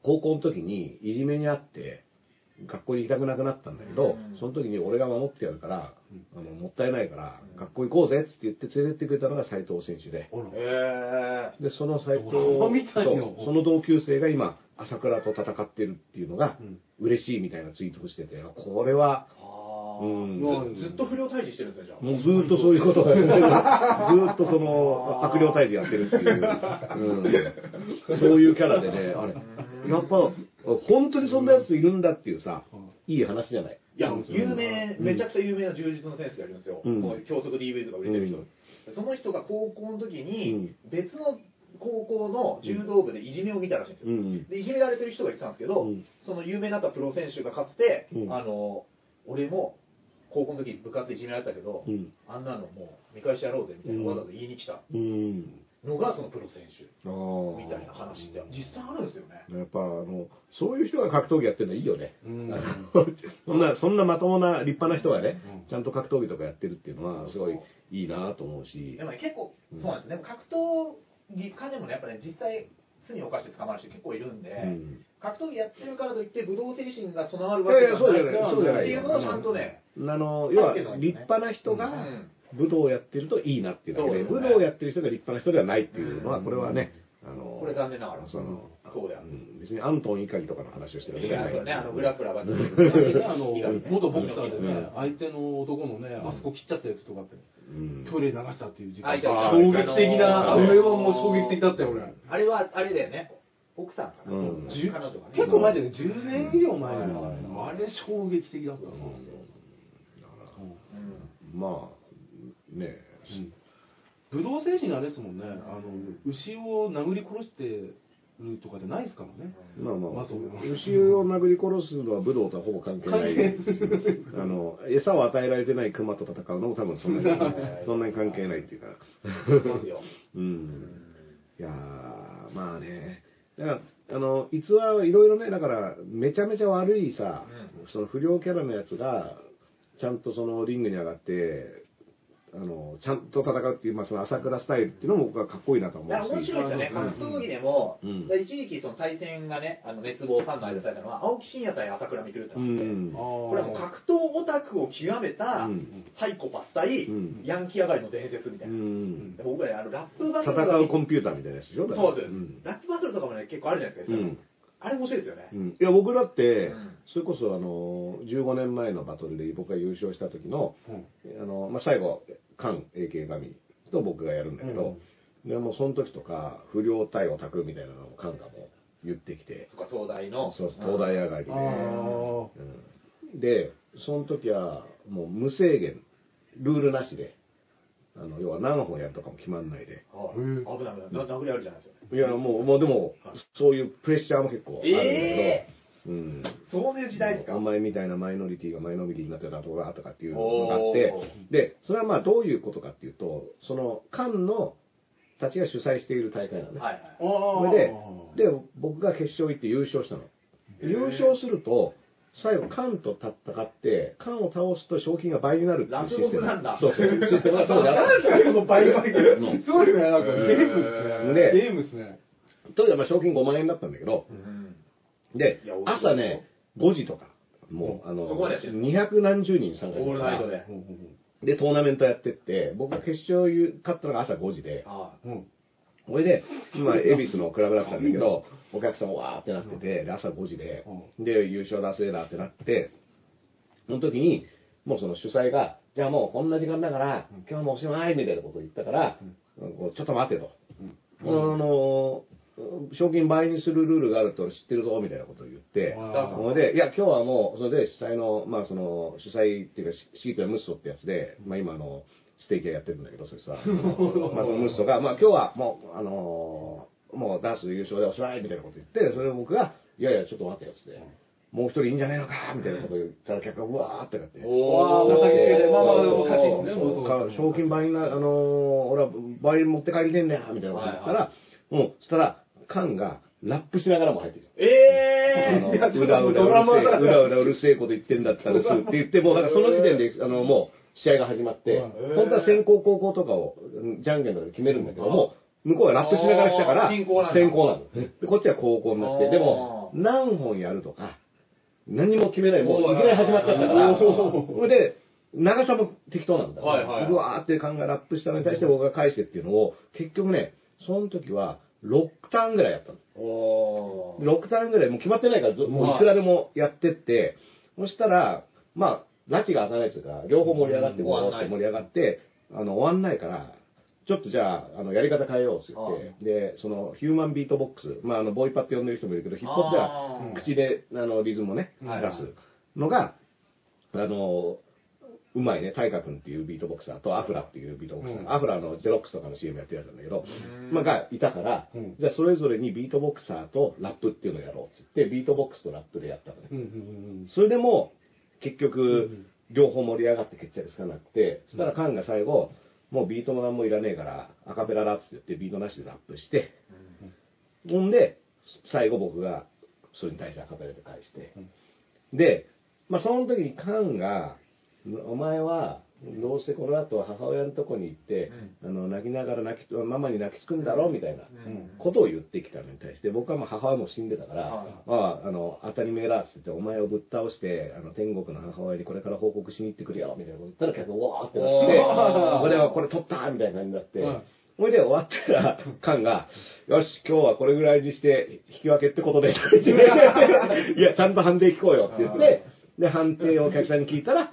高校の時にいじめにあって、学校に行きたくなくなったんだけど、うん。その時に俺が守ってやるから、あのもったいないから、学校行こうぜって言って連れてってくれたのが斉藤選手で、で、その斉藤そうその同級生が今、朝倉と戦ってるっていうのがうん、嬉しいみたいなツイートをしてて、これは、あうん。ーずずっと不良退治してるんですよじゃあ。もうずーっとそういうことをやってる。ずーっとその、悪霊退治やってるっていう、うん、そういうキャラでね、あれ、やっぱ、本当にそんなやついるんだっていうさ、いい話じゃない。いや、有名、めちゃくちゃ有名な充実のセンスがいるんですよ。うんもう教則 DV とか売れてる人、うんその人が高校の時うにん、別の高校の柔道部でいじめを見たらしいんですよ。うん。で、いじめられてる人が言ってたんですけど、うんその有名になったプロ選手がかつて、うんあの、俺も高校の時部活でいじめられたけど、うん。あんなのもう見返してやろうぜみたいな、うんわざわざ言いに来たうん。のがそのプロ選手。みたいな話って実際あるんですよね。やっぱ、あの、そういう人が格闘技やってるのいいよね。うん そんな、そんなまともな立派な人がねうん、ちゃんと格闘技とかやってるっていうのは、すごいいいなと思うしで。もね、結構、うんそうなんですね。格闘技家でもね、やっぱね、実際、罪を犯して捕まる人結構いるんで、うん格闘技やってるからといって、武道精神が備わるわけじゃない、ないそうじゃないよ。っていうのをちゃんとね、あの、要は、立派な人がうん武道をやってるといいなっていうだけで、そうですね。武道をやってる人が立派な人ではないっていうのは、うん。これはね、あの、これ残念ながら。その、そうだよ。ん別にアントン怒りとかの話をしてるわけいじゃない。やそうね、あの、グラップラーが出てだくるしね、あのいいからね、元ボクサーでねうん、相手の男のね、あそこ切っちゃったやつとかって、うん。トイレに流したっていう事あいた。件。衝撃的な、あれはもう衝撃的だったよ、俺。あれは、あれだよね、奥さんかな、うん。彼女がね。結構前だよね、10年以上前ですはいあれ衝撃的だった。そううん。まあ、ね武道精神あれですもんね、あの、牛を殴り殺してるとかじゃないですからね。まあまあ、まあそう牛を殴り殺すのは武道とはほぼ関係ないですし あの、餌を与えられてない熊と戦うのも多分そんなに、そんなに関係ないっていうか。ますよ。うん。いやー、まあね。だから、あの、逸話はいろいろね、だから、めちゃめちゃ悪いさ、うその不良キャラのやつが、ちゃんとそのリングに上がって、あの、ちゃんと戦うっていう、まあその朝倉スタイルっていうのも僕はかっこいいなと思うし。面白いですよね、うん。格闘技でも、うん。一時期その対戦がね、あの熱望ファンの間されたのは、青木真也対朝倉未来ってうのがあって、ん。これはもう格闘オタクを極めたうん。サイコパス対うん。ヤンキー上がりの伝説みたういな。ん。で僕らあのラップバトル戦がうコンピューターみたいなやつでしょ？そうです、ん。ラップバトルとかもね、結構あるじゃないですか、うんあれ面白いですよね。うん。いや、僕だって、うん。それこそあの、15年前のバトルで僕が優勝した時の、うん。あの、まあ、最後、カン AK 神と僕がやるんだけど、でもうその時とか、不良対オタクみたいなのをカンがもう言ってきて、そこ東大の。そうそう東大上がりで、うん。で、その時はもう無制限、ルールなしで、あの、要は何本やるとかも決まんないで、はい危ない危ない。な殴りあるじゃないですか。いや、もう、もうでも、そういうプレッシャーも結構あるんだけど、えうん。そういう時代ですか？お前みたいなマイノリティがマイノリティになってたらどうだとかっていうのがあって。お、で、それはまあどういうことかっていうと、その、菅のたちが主催している大会なんで、はいはい。それで、で、僕が決勝行って優勝したの。優勝すると、最後、菅と戦って、菅を倒すと賞金が倍になるっていうシステム。なんだ。そうそう、システムがそうだなんですかこの倍々すごいですね、なんかゲームですね。でゲームですね。当時はまあ賞金5万円だったんだけど、うんで朝ね5時とかもうあのそこまでやってる二百何十人参加してオールナイトで。でトーナメントやってって僕が決勝勝ったのが朝5時で。はうんそれで今恵比寿のクラブだったんだけどお客さんわーってなっててで朝5時でで優勝だせーだってなってその時にもうその主催がじゃあもうこんな時間だから今日はもうおしまいみたいなことを言ったからこうちょっと待てと。あの賞金倍にするルールがあると知ってるぞみたいなことを言って、あそれで、いや、今日はもう、それで主催の、まあその、主催っていうか、シートやムッソってやつで、まあ今あの、ステーキ屋やってるんだけど、それさ、まあそのムッソが、まあ今日はもう、あのーもうダンス優勝でおしまいみたいなこと言って、それを僕が、いやいや、ちょっと待ってよ、つって。もう一人いいんじゃないのかみたいなことを言ったら客がうわーってなって。おーなってお酒でまあまあそう勝ちですね。賞金倍にな、あのー俺は倍持って帰りてんだよ、みたいなこと言ったら、うん、そしたら、カンがラップしながらも入ってる。あえのーうだうだうるせえ、うだうだうるせえこと言ってんだったらですって言って、もうだからその時点で、あの、もう試合が始まって、うん本当は先行後攻とかを、うんじゃんけんとかで決めるんだけども、向こうはラップしながら来たから、先行なの。でこっちは後攻になって、でも、何本やるとか、何も決めない、もういきなり始まっちゃったから、それ で、長さも適当なんだ。はいはいはい。うわーって考えラップしたのに対して僕が返してっていうのを、結局ね、その時は6ターンぐらいやったの。おー。6ターンぐらい、もう決まってないから、ずもういくらでもやってって、そしたら、まあ、拉致が開かないというか、両方盛り上がって、うんわーって盛り上がって、あの、終わんないから、ちょっとじゃあ、あの、やり方変えようって言って、で、その、ヒューマンビートボックス、まあ、あの、ボイパって呼んでる人もいるけど、ヒップホップじゃあー。口で、あの、リズムをね、出はいはい。す。のが、あの、うまいね、タイカ君っていうビートボクサーとアフラっていうビートボクサー、うん。アフラのゼロックスとかの CM やってるやつなんだけど、うん。まあ、がいたから、うん。じゃあそれぞれにビートボクサーとラップっていうのをやろうっつって、ビートボックスとラップでやったのね。うんうん。それでも、結局ん、両方盛り上がって決着つかなくて、そしたらカンが最後、もうビートも何もいらねえから、アカペラだっつって言って、ビートなしでラップして、ほんで、最後僕が、それに対してアカペラで返して、で、まあその時にカンが、お前は、どうせこの後母親のとこに行って、あの泣きながら泣きママに泣きつくんだろみたいなうん。ことを言ってきたのに対して僕はまあ母親も死んでたから、はい。あああの当たり前だっつってお前をぶっ倒してあの天国の母親にこれから報告しに行ってくるよみたいなこと言ったら客がうわーってなって俺はこれ取ったみたいな感じになって、はいそれで終わったら、カンが、よし、今日はこれぐらいにして、引き分けってことで、いや、ちゃんと判定聞こうよって言って、で、判定をお客さんに聞いたら、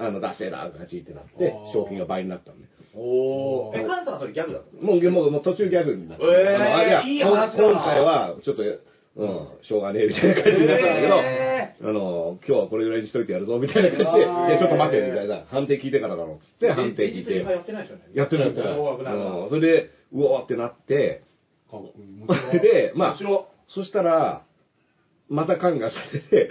あの、出せだ、ガチってなって賞金が倍になったのね。おー。え、カンさんはそれギャグだったんですかもう、もう、もう途中ギャグになって。えーあのあいやいい話だな今回は、ちょっと、うん、しょうがねえみたいな感じになったんだけど、えあの、今日はこれぐらいにしといてやるぞ、みたいな感じで、いや、ちょっと待て、みたいな、判定聞いてからだろう、つって、判定聞いて。やってないですよね。やってないやってない。うんそれで、うおーってなって、で、まあそしたら、また感がされて、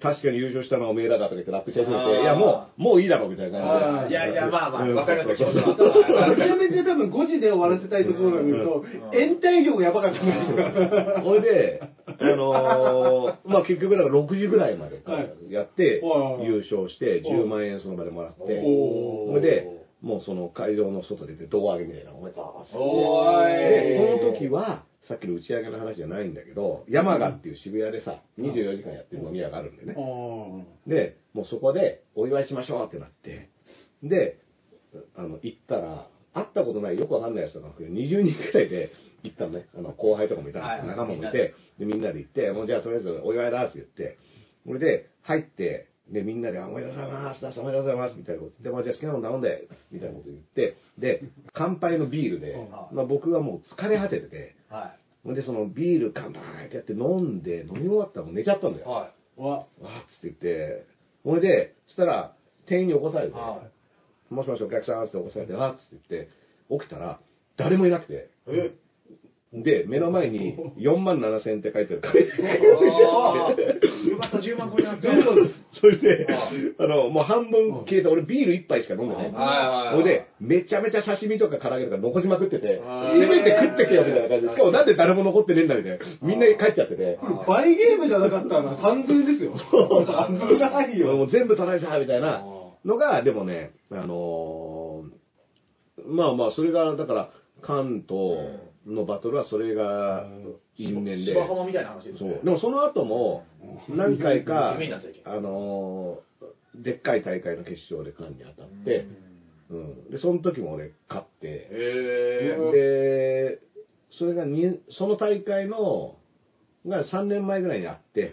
確かに優勝したのはおめえだからとか言ってラップし始めて、いや、もう、もういいだろ、みたいな感じで。いやいやまあまあうん。わかりますそうそう気持めちゃめちゃ多分5時で終わらせたいところを見ると、延滞量がやばかったんですよ。それで、あのーまあ結局だから6時ぐらいまではいやってはい、優勝して10万円その場でもらって、おー。それで、もうその会場の外出て胴上げみたいなのをバーッておー。いで、この時は、さっきの打ち上げの話じゃないんだけど、山賀っていう渋谷でさ、24時間やってる飲み屋があるんでね。で、もうそこでお祝いしましょうってなって、で、あの、行ったら、会ったことない、よくわかんないやつとか含め20人くらいで行ったのね。あの、後輩とかもいた仲間もいて、で、みんなで行って、もうじゃあとりあえずお祝いだって言って、それで入って、で、みんなで、あおめでとうございます、おめでとうございます、みたいなこと言って、まあじゃあ好きなもん頼んで、みたいなこと言って、で、乾杯のビールで、まあ僕はもう疲れ果ててて、はほんで、そのビール乾杯ってやって飲んで、飲み終わったらもう寝ちゃったんだい。よ。はわ、わーっつって言って、ほいで、そしたら、店員に起こされい。て、はもしもしお客さんって起こされて、わーっつって言って、起きたら、誰もいなくて、い。え？で、目の前に4万7千円って書いてあるかった、10万超えなくて。それで、あの、もう半分消えて、俺ビール1杯しか飲んでない。ほいで、めちゃめちゃ刺身とか唐揚げとか残しまくってて、せめて食ってけよみたいな感じで、しかもなんで誰も残ってねえんだみたいな。みんな帰っちゃってて。倍ゲームじゃなかったら3000円ですよ。危ないよ。もう全部取られたみたいなのが、でもね、あのーまあまあ、それが、だから、関東のバトルはそれが因縁で。芝浜みたいな話ですね。そう。でもその後も、何回か あのーでっかい大会の決勝で関に当たって、うん。で、その時も俺勝って、へで、それがに、その大会の、が3年前ぐらいにあって、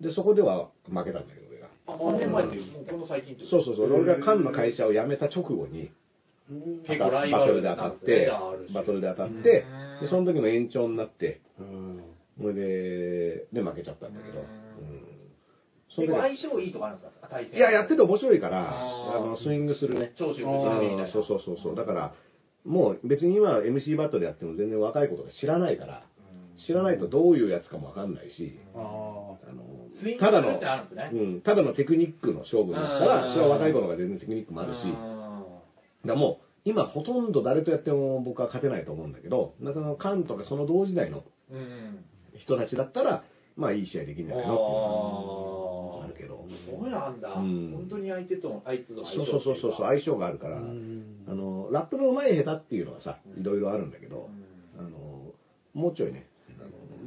で、そこでは負けたんだけど、俺が。あ、3年前っていう、この最近ってそうそうそう、俺がカンの会社を辞めた直後に、結構ライバルバトルで当たって、バトルで当たって、で、その時の延長になって、それで、で、負けちゃったんだけど、ううん。そ結構れで相性いいとかあるんですか対戦。いや、やってて面白いから、あの、スイングするね。長州う小みたいな。ん。そうそうそうそう。だから、もう別に今 MC バトルやっても全然若いことが知らないから、知らないとどういうやつかもわかんないし、ああのスイングただのするってあるんですね。うん、ただのテクニックの勝負になったうん。ら、それは若い頃が全然テクニックもあるし、だもう、今ほとんど誰とやっても僕は勝てないと思うんだけど、なんかそのカンとかその同時代のうんうん。人たちだったら、まあいい試合できるんじゃないのっていうあるけど。そうなんだ。うん本当に相手と、相手との相そう性そうそうそう、相性があるから、あの、ラップの上手い下手っていうのはさ、いろいろあるんだけど、あの、もうちょいね、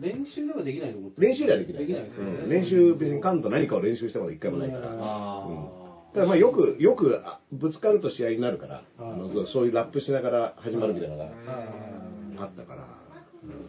練習ではできないと思って練習ではできない。できないですよね。うん練習、別にカンと何かを練習したこと一回もないから。うんあただまあよく、よくあぶつかると試合になるから、うんあのそういうラップしながら始まるみたいなのがうん。あったから、うん。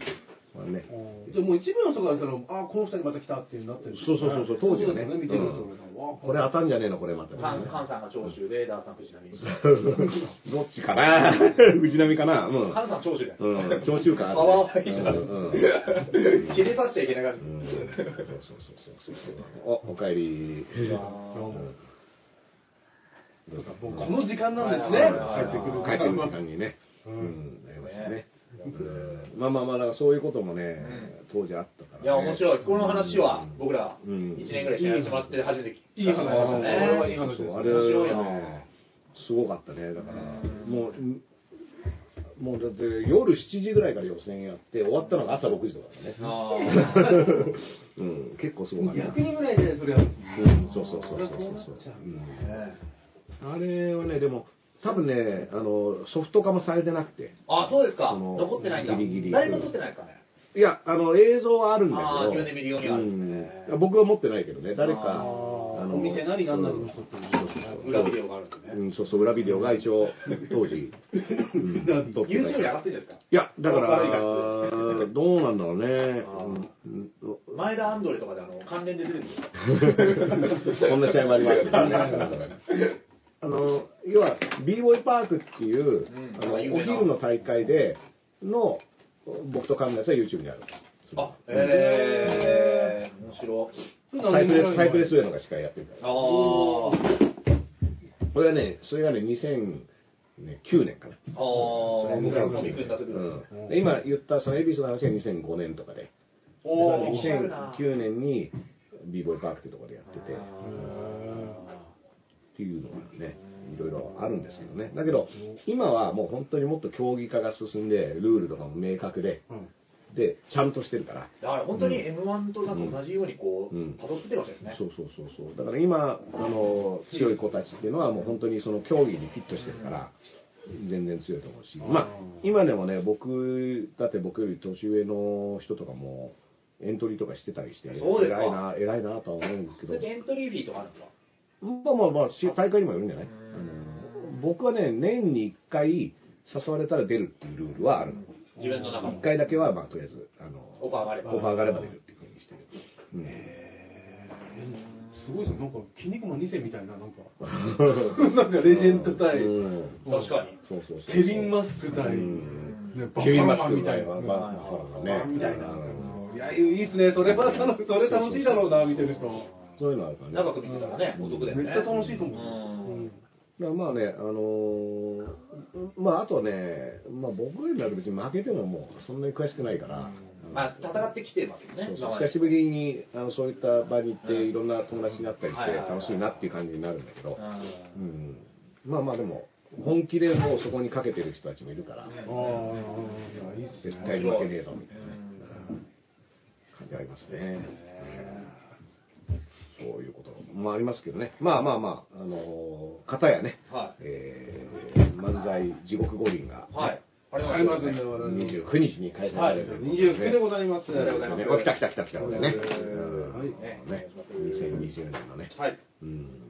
まあね、じゃあもう一部の人からしたら、あこの二人また来たっていうなってるそうそうそうそう当時はね。そうですよ見てると、うん。これ。当たんじゃねえの、これまた、カンカンさんが長州で、ダーさん藤波。どっちかな？藤波かな？うん。カンさん長州だよ。うん、長州感ある、パワーファイターうん。うん。です。切れさせちゃいけない感じ。うん。そうそうそうそうそう。お、おかえり。どうぞ。もうこの時間なんですね、はい帰ってくる帰ってくる時間にね。ううん。ん、なりましたね。うん。まあまあまあ、だからそういうこともね、当時あったからね。いや、面白い。この話は、僕ら、うん。1年ぐらい試合やってもらって初めて聞いい話でした話ですそうあれ面白いなはね、すごかったね。だから、もう、もうだって夜7時ぐらいから予選やって、終わったのが朝6時とかだね。うん、結構すごかった。200人ぐらいでそれやるんですうん、そうそうそうそうそうあれはね、でも、多分ね、あの、ソフト化もされてなくて。あ、そうですか。その残ってないんだ。ギリギリ誰も撮ってないかね。いや、あの、映像はあるんだけど。あー自分で見るようにあるんですねうん僕は持ってないけどね、誰か、ああお店なりなんなりの人っていうそうそうそう裏ビデオがあるんですね。うん、そうそう、裏ビデオが一応、当時、うん YouTube に上がってるんですか？いや、だからどうなんだろうね。前田アンドレとかであの関連で出てるんですかこ んな試合もありますけどね。あの、要は、b ボーイパークっていう、ん。あの、お昼の大会で、の、僕と神田さんは YouTube にある。あ、えー、面白い。サイプレス、サイプレスウェイのが司会やってるから。あこれはね、それがね、2009年かな。あ、ああ、僕らコミックになってくる。うん。で今言ったその恵比寿の話は2005年とかで、おー。でそれ2009年に b ボーイパークってところでやってて、っていうのがね、いろいろあるんですけどね。だけど、今はもう本当にもっと競技化が進んで、ルールとかも明確で、で、ちゃんとしてるから。だから本当に M1 とか同じようにこう、うん辿ってるわけですね。そうそうそうそう。だから今、あの、強い子たちっていうのはもう本当にその競技にフィットしてるから、全然強いと思うし。まあ、今でもね、僕、だって僕より年上の人とかも、エントリーとかしてたりして、偉いな、偉いなとは思うんですけどそれ、でエントリーフィーとかあるんですか？まあまあまあ、し大会にもよるんじゃない？僕はね、年に1回誘われたら出るっていうルールはあるの。自分の中の1回だけは、まあ、とりあえず、あの、オファーがあればオファーがあれば出るっていうふうにしてる。うんすごいですね。なんか、筋肉マン2世みたいな、なんか、なんかレジェンド対、うん確かに。そうそうそう。ケビン・マスク対、うんねバッケビン・ファロマスクーマンみたいな。バッファローマンね。みたいなうん。いや、いいっすね。それはそれ楽しいだろうな、見てる人。そういうのあるからね。長く見てたらね、お得だよね。めっちゃ楽しいと思う。まあね、あのーまああとね、まあ僕よりは別に負けてももうそんなに詳しくないから、まあ、戦ってきてますよね。そう久しぶりにあのそういった場に行ってうん。いろんな友達になったりして楽しいなっていう感じになるんだけど、うん。うん、まあまあでも本気でもうそこにかけてる人たちもいるから。絶対に負けねえぞみたいなね、感じありますね。そういうこともありますけどね。まあまあまあ、あのー、片やね、はえー漫才地獄五輪が、い。はい。ありありますね、我々の。29日に開催されるということ29でございます。ねお来た来た来た来た、これね。はいうんね2020年のね。はい。うん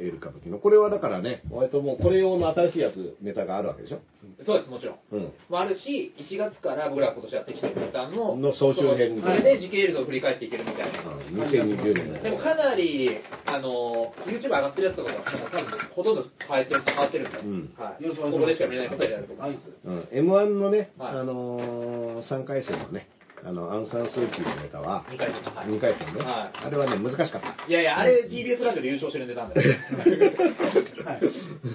エール歌舞伎の。これはだからね、割ともうこれ用の新しいやつ、ネタがあるわけでしょ？そうです、もちろん。うん。もあるし、1月から僕らが今年やってきてるネタの、の総集編それで時系列を振り返っていけるみたいな。うん2020年の。でもかなり、あの、YouTube 上がってるやつとかが、多分ほとんど変えてる、変わってるんで、うんはい。よろしくお願いしますここでしか見れない答えであると思います。うん、M1 のね、はいあのー、3回戦のね、あの、アンサンスーチーのネタは、2回戦。はい2回戦ね、はいあれはね、難しかった。いやいや、あれ TBS ラジオで優勝してるネタなんだよ。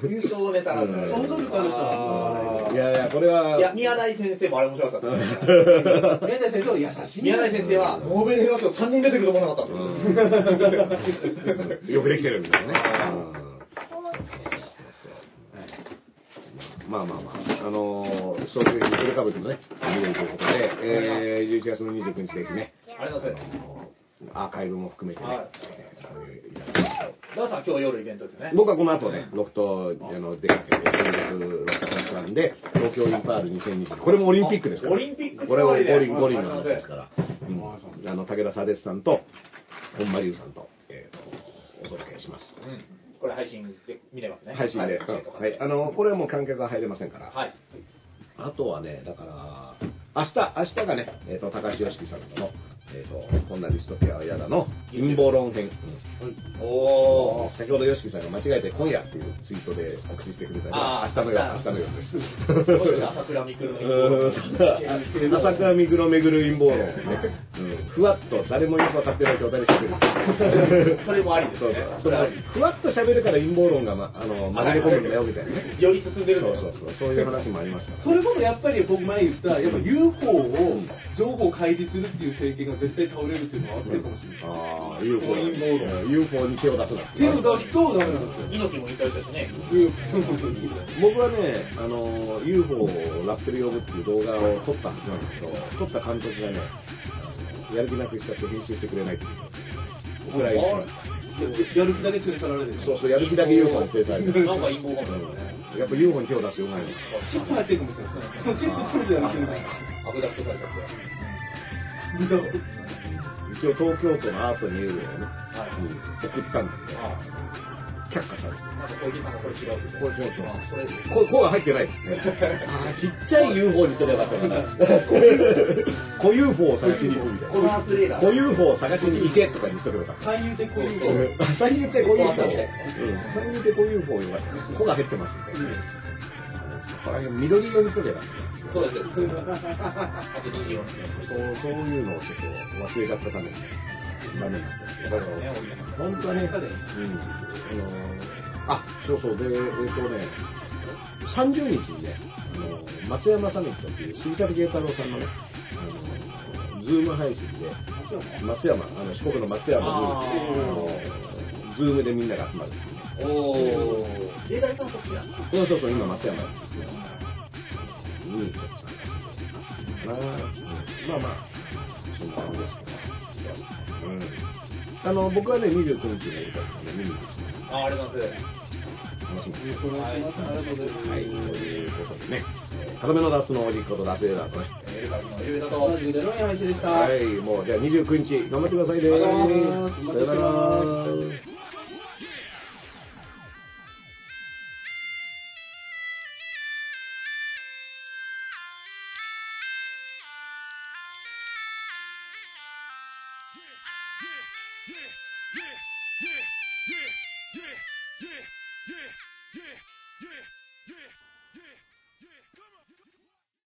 優勝ネタなんだよ。想像力ある人はいやいや、これは、いや、宮台先生もあれ面白かった。宮台先生は優しい。宮台先生は、ノーベル平和賞3人出てくると思わなかった。よくできてるんだよね。うんまあまあまあ、あのー、そういうエル歌舞伎のね、見れるということで、えー、11月の29日ぜひね、ありがとうございます。アーカイブも含めてね、はいえーそういうさん今日夜イベントですよね。僕はこの後ね、ロフト、あの、出かけて、新宿ロフトコンサートで、東京インパール2020。これもオリンピックですから。オリンピックこれは五輪、五輪の話ですから。うん。あの、武田砂鉄さんと、本間龍さんと、えーと、お届けします。うん。これ配信で見れますね。配信で。はい。あの、これはもう観客が入れませんから。はい。あとはね、だから、明日、明日がね、えっ、と、高橋良樹さんとの、えっ、と、こんなディストピアは嫌だの陰謀論編。うんおー。先ほど YOSHIKI さんが間違えて今夜っていうツイートで告知してくれたのあーが明日の夜、明日の夜です。朝倉未来のうん朝倉未来の巡る陰謀論をね、うんふわっと誰もよく分かってない状態で喋る。それもありですねそうそう。それはふわっと喋るから陰謀論が、ま、あの、紛れ込むんだよみたいなね。より進んでるんそうそうそう。そういう話もありましたからそれこそやっぱり僕前言った、やっぱ UFO を情報開示するっていう政権が絶対倒れるっていうのはあってるかもしれない。ああ、UFO 陰謀論うん UFO に手を出すなって手を出すとダメなんですよ。猪木も引退したしね。僕はね、あの、UFO をラップで呼ぶっていう動画を撮ったんですけど、撮った監督がね、やる気なくしちゃって編集してくれないっていう。お蔵入りしましたやる気だけ連れ去られる。そうそう、やる気だけ UFO に制裁されてなんか陰謀があるんだよね。うんやっぱ UFO に手を出してよくないの。チップ入ってるかもしれないですね。そのチップそれでやる気る。アブダクトされちゃって。一応東京都のアートにエールをね、はいうん送ったんだけど、あ却下されて。なんか小池さんがこれ違うこれ違うこれここが入ってないですね。あちっちゃい UFO にすればよかったかな。小 UFO を探しに行くみたいな。小 UFO を探しに行けとかにしとけばよかった。三遊的こういううん最優で小 UFO。ここはダメだようん。最優で小 UFO よかった。こが入ってますんで。そこら辺緑色にしとけば。そうですよ。あと24そう、そういうのをちょっと忘れちゃったために、ダメなんですけど。本当はね、うん、あのあ、そうそう、で、えっ、とね、30日にね、あの松山サミットっていう、杉崎慶太郎さんのね、あのズーム配信で、松山、あの四国の松山に、ズームでみんなが集まる。おー。データリさんそうそうそう、今松山にまあまあ、そんな感じですけど。うん。あの、僕はね、29日にやりたいですね、見に行くあありがとうござい。ます。楽しみです。お願い。します。ありがとうござい。ます。はい、とい。うことでね、片目のダスのおじっことダスエーダーとね、エルカリのと。同じくデロイン配信でした。はい、もうじゃあ29日、頑張ってください。ね。ありがとうござい。ますさよなら。